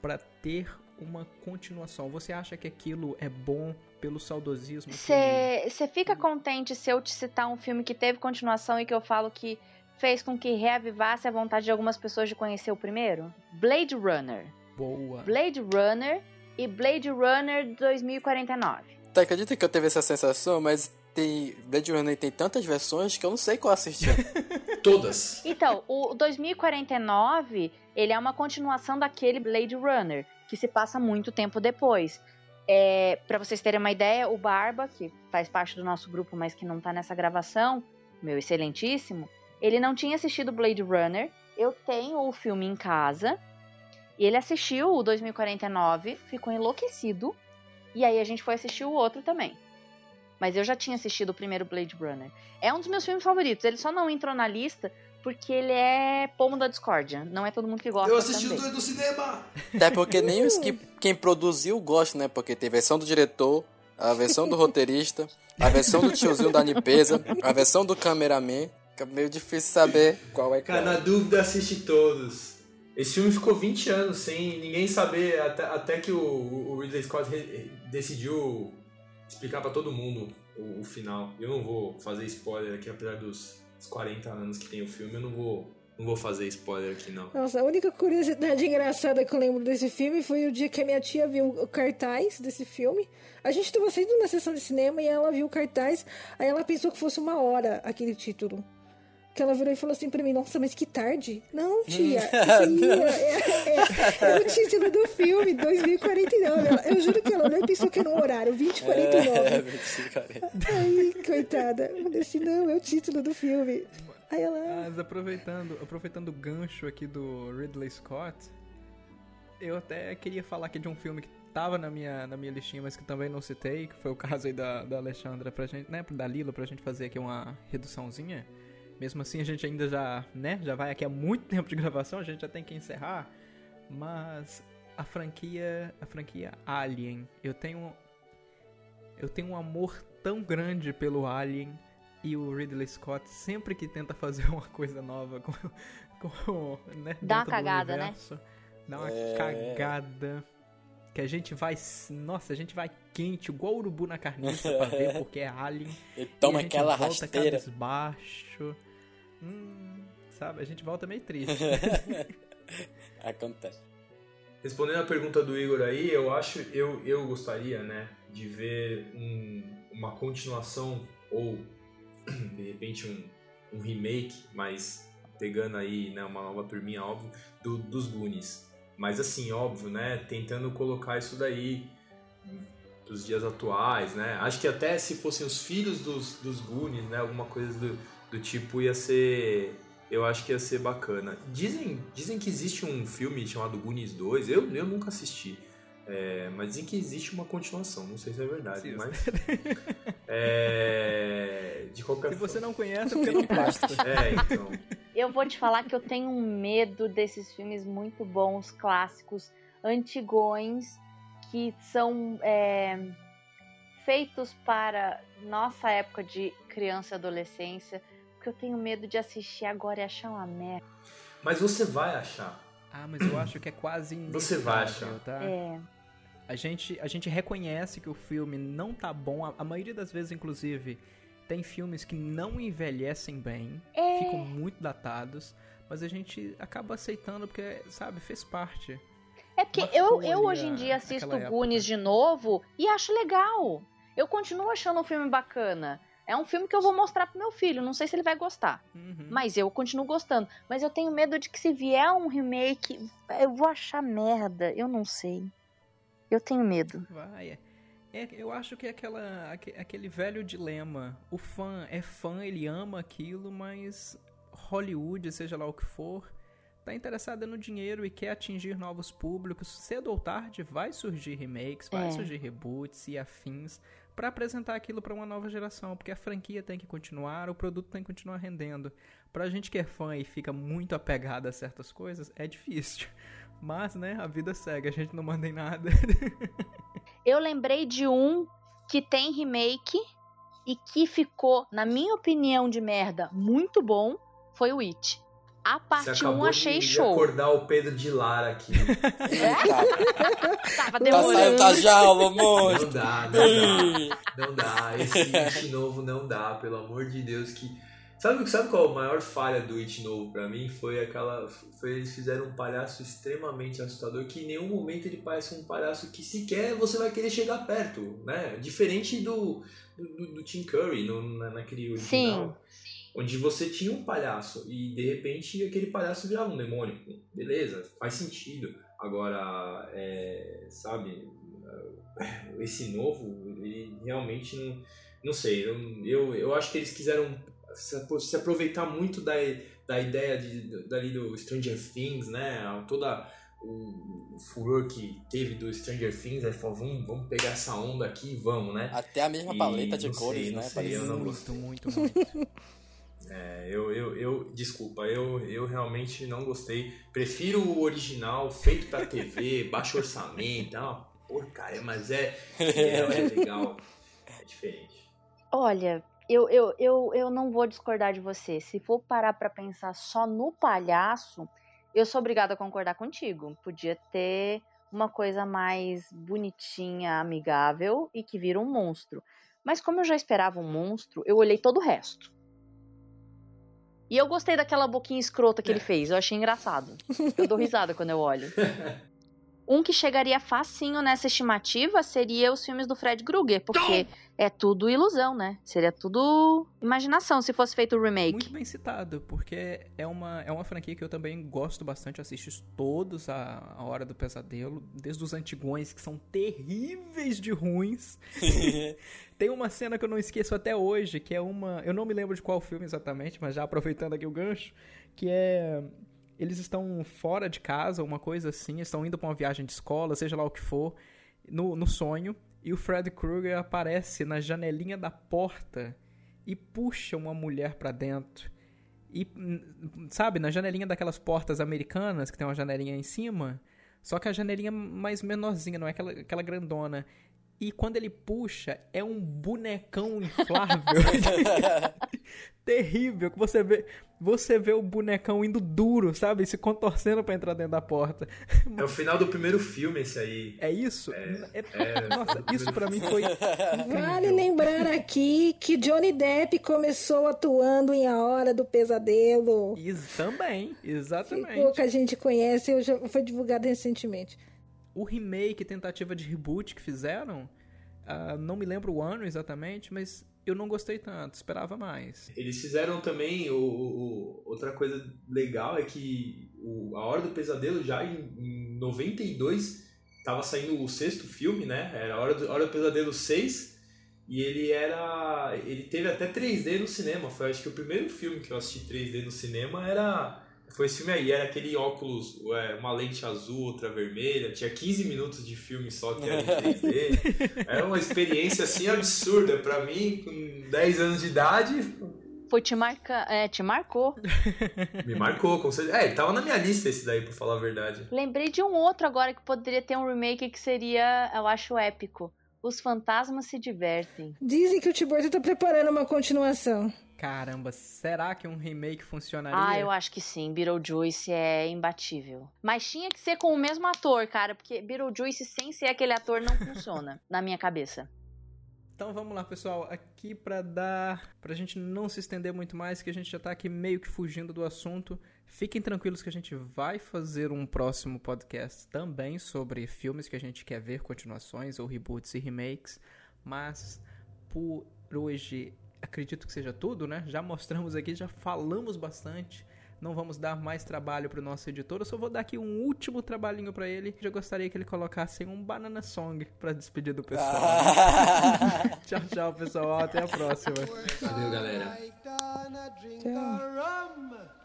para ter uma continuação? Você acha que aquilo é bom pelo saudosismo? Você fica contente se eu te citar um filme que teve continuação e que eu falo que fez com que reavivasse a vontade de algumas pessoas de conhecer o primeiro? Blade Runner. Boa. Blade Runner e Blade Runner 2049. Tá, acredita que eu teve essa sensação, mas tem. Blade Runner tem tantas versões que eu não sei qual assistir. Todas. Então, o 2049, ele é uma continuação daquele Blade Runner, que se passa muito tempo depois. É, para vocês terem uma ideia, o Barba, que faz parte do nosso grupo, mas que não tá nessa gravação, meu excelentíssimo, ele não tinha assistido Blade Runner. Eu tenho o filme em casa. E ele assistiu o 2049, ficou enlouquecido. E aí a gente foi assistir o outro também. Mas eu já tinha assistido o primeiro Blade Runner. É um dos meus filmes favoritos. Ele só não entrou na lista porque ele é pomo da discórdia. Não é todo mundo que gosta Eu assisti também. os dois no cinema. Até porque nem os que quem produziu gosta, né? Porque tem a versão do diretor, a versão do roteirista, a versão do tiozinho da limpeza, a versão do cameraman. Fica meio difícil saber qual é Cara, qual. na dúvida, assiste todos. Esse filme ficou 20 anos sem ninguém saber, até, até que o, o Ridley Scott re- decidiu explicar pra todo mundo o, o final. Eu não vou fazer spoiler aqui, apesar dos, dos 40 anos que tem o filme, eu não vou, não vou fazer spoiler aqui, não. Nossa, a única curiosidade engraçada que eu lembro desse filme foi o dia que a minha tia viu o cartaz desse filme. A gente tava saindo na sessão de cinema e ela viu o cartaz, aí ela pensou que fosse uma hora aquele título. Que ela virou e falou assim pra mim, nossa, mas que tarde. Não, tia, isso aí é, é- é o título do filme, 2049. Ela- Eu juro que ela olhou e pensou que era um horário, 2049. É, 25, cara. Ai, coitada. Eu falei assim, não, é o título do filme. Aí ela... Mas aproveitando, aproveitando o gancho aqui do Ridley Scott, eu até queria falar aqui de um filme que tava na minha, na minha listinha, mas que também não citei, que foi o caso aí da, da Alexandra pra gente, né, da Lila, pra gente fazer aqui uma reduçãozinha. Mesmo assim, a gente ainda já, né, já vai aqui há muito tempo de gravação, a gente já tem que encerrar. Mas a franquia, a franquia Alien, eu tenho eu tenho um amor tão grande pelo Alien e o Ridley Scott sempre que tenta fazer uma coisa nova com, com, né, Dá uma cagada, né? universo. Dá uma É. cagada. Que a gente vai. Nossa, a gente vai quente, igual urubu na carniça pra ver, porque é alien. E toma a gente aquela volta rasteira. cabisbaixo. Hum, sabe, a gente volta meio triste. Acontece. Respondendo a pergunta do Igor aí, eu acho, eu, eu gostaria, né, de ver um- uma continuação ou de repente um, um remake, mas pegando aí, né, uma nova turminha, óbvio, do, dos Goonies. Mas assim, óbvio, né, tentando colocar isso daí dos dias atuais, né? Acho que até se fossem os filhos dos, dos Goonies, né, alguma coisa do, do tipo ia ser eu acho que ia ser bacana. Dizem, dizem que existe um filme chamado Goonies 2, eu, eu nunca assisti. É, mas dizem que existe uma continuação, não sei se é verdade, Sim. mas. É, de qualquer Se você forma. não conhece, porque não presta. É, então. Eu vou te falar que eu tenho um medo desses filmes muito bons, clássicos, antigões, que são é, feitos para nossa época de criança e adolescência, porque eu tenho medo de assistir agora e achar uma merda. Mas você vai achar. Ah, mas eu acho que é quase Você vai achar. Tá? É. A gente, a gente reconhece que o filme não tá bom. A, a maioria das vezes, inclusive, tem filmes que não envelhecem bem, É. ficam muito datados, mas a gente acaba aceitando porque, sabe, fez parte. É porque eu, eu hoje em dia assisto. Goonies de novo e acho legal. Eu continuo achando um filme bacana. É um filme que eu vou mostrar pro meu filho. Não sei se ele vai gostar. Uhum. Mas eu continuo gostando. Mas eu tenho medo de que se vier um remake, eu vou achar merda. Eu não sei. Eu tenho medo. Vai. É, é, eu acho que é aquela, aque- aquele velho dilema. O fã é fã, ele ama aquilo, mas Hollywood, seja lá o que for, tá interessada no dinheiro e quer atingir novos públicos. Cedo ou tarde vai surgir remakes, vai É. surgir reboots e afins pra apresentar aquilo pra uma nova geração, porque a franquia tem que continuar, o produto tem que continuar rendendo. Pra gente que é fã e fica muito apegado a certas coisas, é difícil. Mas, né, a vida segue, a gente não manda em nada. Eu lembrei de um que tem remake e que ficou, na minha opinião de merda, muito bom. Foi o It. A parte 1 acabou achei de, de show. acordar o Pedro de Lara aqui. Tava Tá demorando. saindo da jaula, Não dá, não dá. Não dá. Esse It novo não dá, pelo amor de Deus. Que... Sabe, sabe qual a maior falha do It novo pra mim? Foi aquela. Foi eles fizeram um palhaço extremamente assustador que em nenhum momento ele parece um palhaço que sequer você vai querer chegar perto, né? Diferente do, do, do Tim Curry no, na, naquele original. Onde você tinha um palhaço e de repente aquele palhaço virava um demônio. Beleza, faz sentido. Agora, é, sabe, esse novo, ele realmente não. Não sei, eu, eu, acho que eles quiseram se apro- se aproveitar muito da, da ideia de, dali do Stranger Things, né? Toda o, o furor que teve do Stranger Things, aí falou, vamos, vamos pegar essa onda aqui e vamos, né? Até a mesma E paleta de sei, cores, não né? sei, eu não muito, muito, muito. É, eu, eu, eu, desculpa, eu, eu realmente não gostei. Prefiro o original feito pra TV, baixo orçamento, é uma porcaria, mas é, é, é legal, é diferente. Olha, eu, eu, eu, eu não vou discordar de você. Se for parar pra pensar só no palhaço, eu sou obrigada a concordar contigo. Podia ter uma coisa mais bonitinha, amigável e que vira um monstro. Mas como eu já esperava um monstro, eu olhei todo o resto. E eu gostei daquela boquinha escrota que ele fez. Eu achei engraçado. Eu dou risada quando eu olho. Um que chegaria facinho nessa estimativa seria os filmes do Fred Krueger, porque é tudo ilusão, né? Seria tudo imaginação se fosse feito o remake. Muito bem citado, porque é uma, é uma franquia que eu também gosto bastante, assisto todos a, a Hora do Pesadelo, desde os antigões, que são terríveis de ruins. Tem uma cena que eu não esqueço até hoje, que é uma. Eu não me lembro de qual filme exatamente, mas já aproveitando aqui o gancho, que é. Eles estão fora de casa, uma coisa assim, estão indo pra uma viagem de escola, seja lá o que for, no, no sonho, e o Fred Krueger aparece na janelinha da porta e puxa uma mulher pra dentro. E, sabe, na janelinha daquelas portas americanas, que tem uma janelinha em cima, só que a janelinha mais menorzinha, não é aquela, aquela grandona. E quando ele puxa, é um bonecão inflável. terrível, que você vê, você vê o bonecão indo duro, sabe? Se contorcendo para entrar dentro da porta. É o final do primeiro filme esse aí. É isso? É, É- é, nossa, isso para mim foi Vale lembrar aqui que Johnny Depp começou atuando em A Hora do Pesadelo. Isso também, Que exatamente. pouca gente conhece, eu já foi divulgado recentemente. O remake, tentativa de reboot que fizeram, ah, não me lembro o ano exatamente, mas eu não gostei tanto, esperava mais. Eles fizeram também o, o- outra coisa legal é que o, a Hora do Pesadelo já em, em 92 tava saindo o sexto filme, né? Era a Hora do, Hora do Pesadelo 6 e ele era ele teve até 3D no cinema. Foi acho que o primeiro filme que eu assisti 3D no cinema era foi esse filme aí, era aquele óculos, é, uma lente azul, outra vermelha, tinha 15 minutos de filme só que era em 3D. Era uma experiência assim absurda pra mim, com 10 anos de idade, Foi te marca... é, te marcou. me marcou, com certeza. É, tava na minha lista esse daí, pra falar a verdade. Lembrei de um outro agora que poderia ter um remake que seria, eu acho, épico. Os fantasmas se divertem. Dizem que o Tim Burton tá preparando uma continuação. Caramba, será que um remake funcionaria? Ah, eu acho que sim. Beetlejuice é imbatível. Mas tinha que ser com o mesmo ator, cara, porque Beetlejuice sem ser aquele ator não funciona, na minha cabeça. Então vamos lá, pessoal. Aqui pra dar. pra gente não se estender muito mais, que a gente já tá aqui meio que fugindo do assunto. Fiquem tranquilos que a gente vai fazer um próximo podcast também sobre filmes que a gente quer ver, continuações ou reboots e remakes. Mas por hoje acredito que seja tudo, né? Já mostramos aqui, já falamos bastante. Não vamos dar mais trabalho pro nosso editor. Eu só vou dar aqui um último trabalhinho pra ele. Já gostaria que ele colocasse um banana song pra despedir do pessoal. tchau, tchau, pessoal. Até a próxima. Valeu, galera. Stack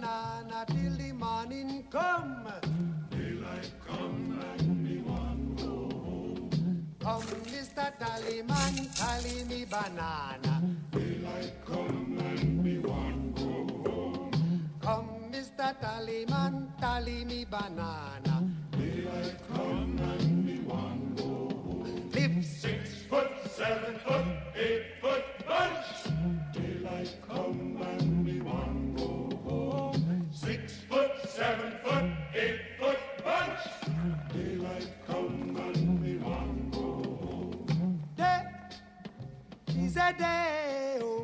banana till the morning come. Daylight come and me want go home. Come, Mr. Tallyman, tally me banana. Daylight come and me want go home. Come, Mr. Tallyman, tally me banana. Daylight come and me want go home. Live six foot, seven foot, eight foot bunch. Daylight come and day.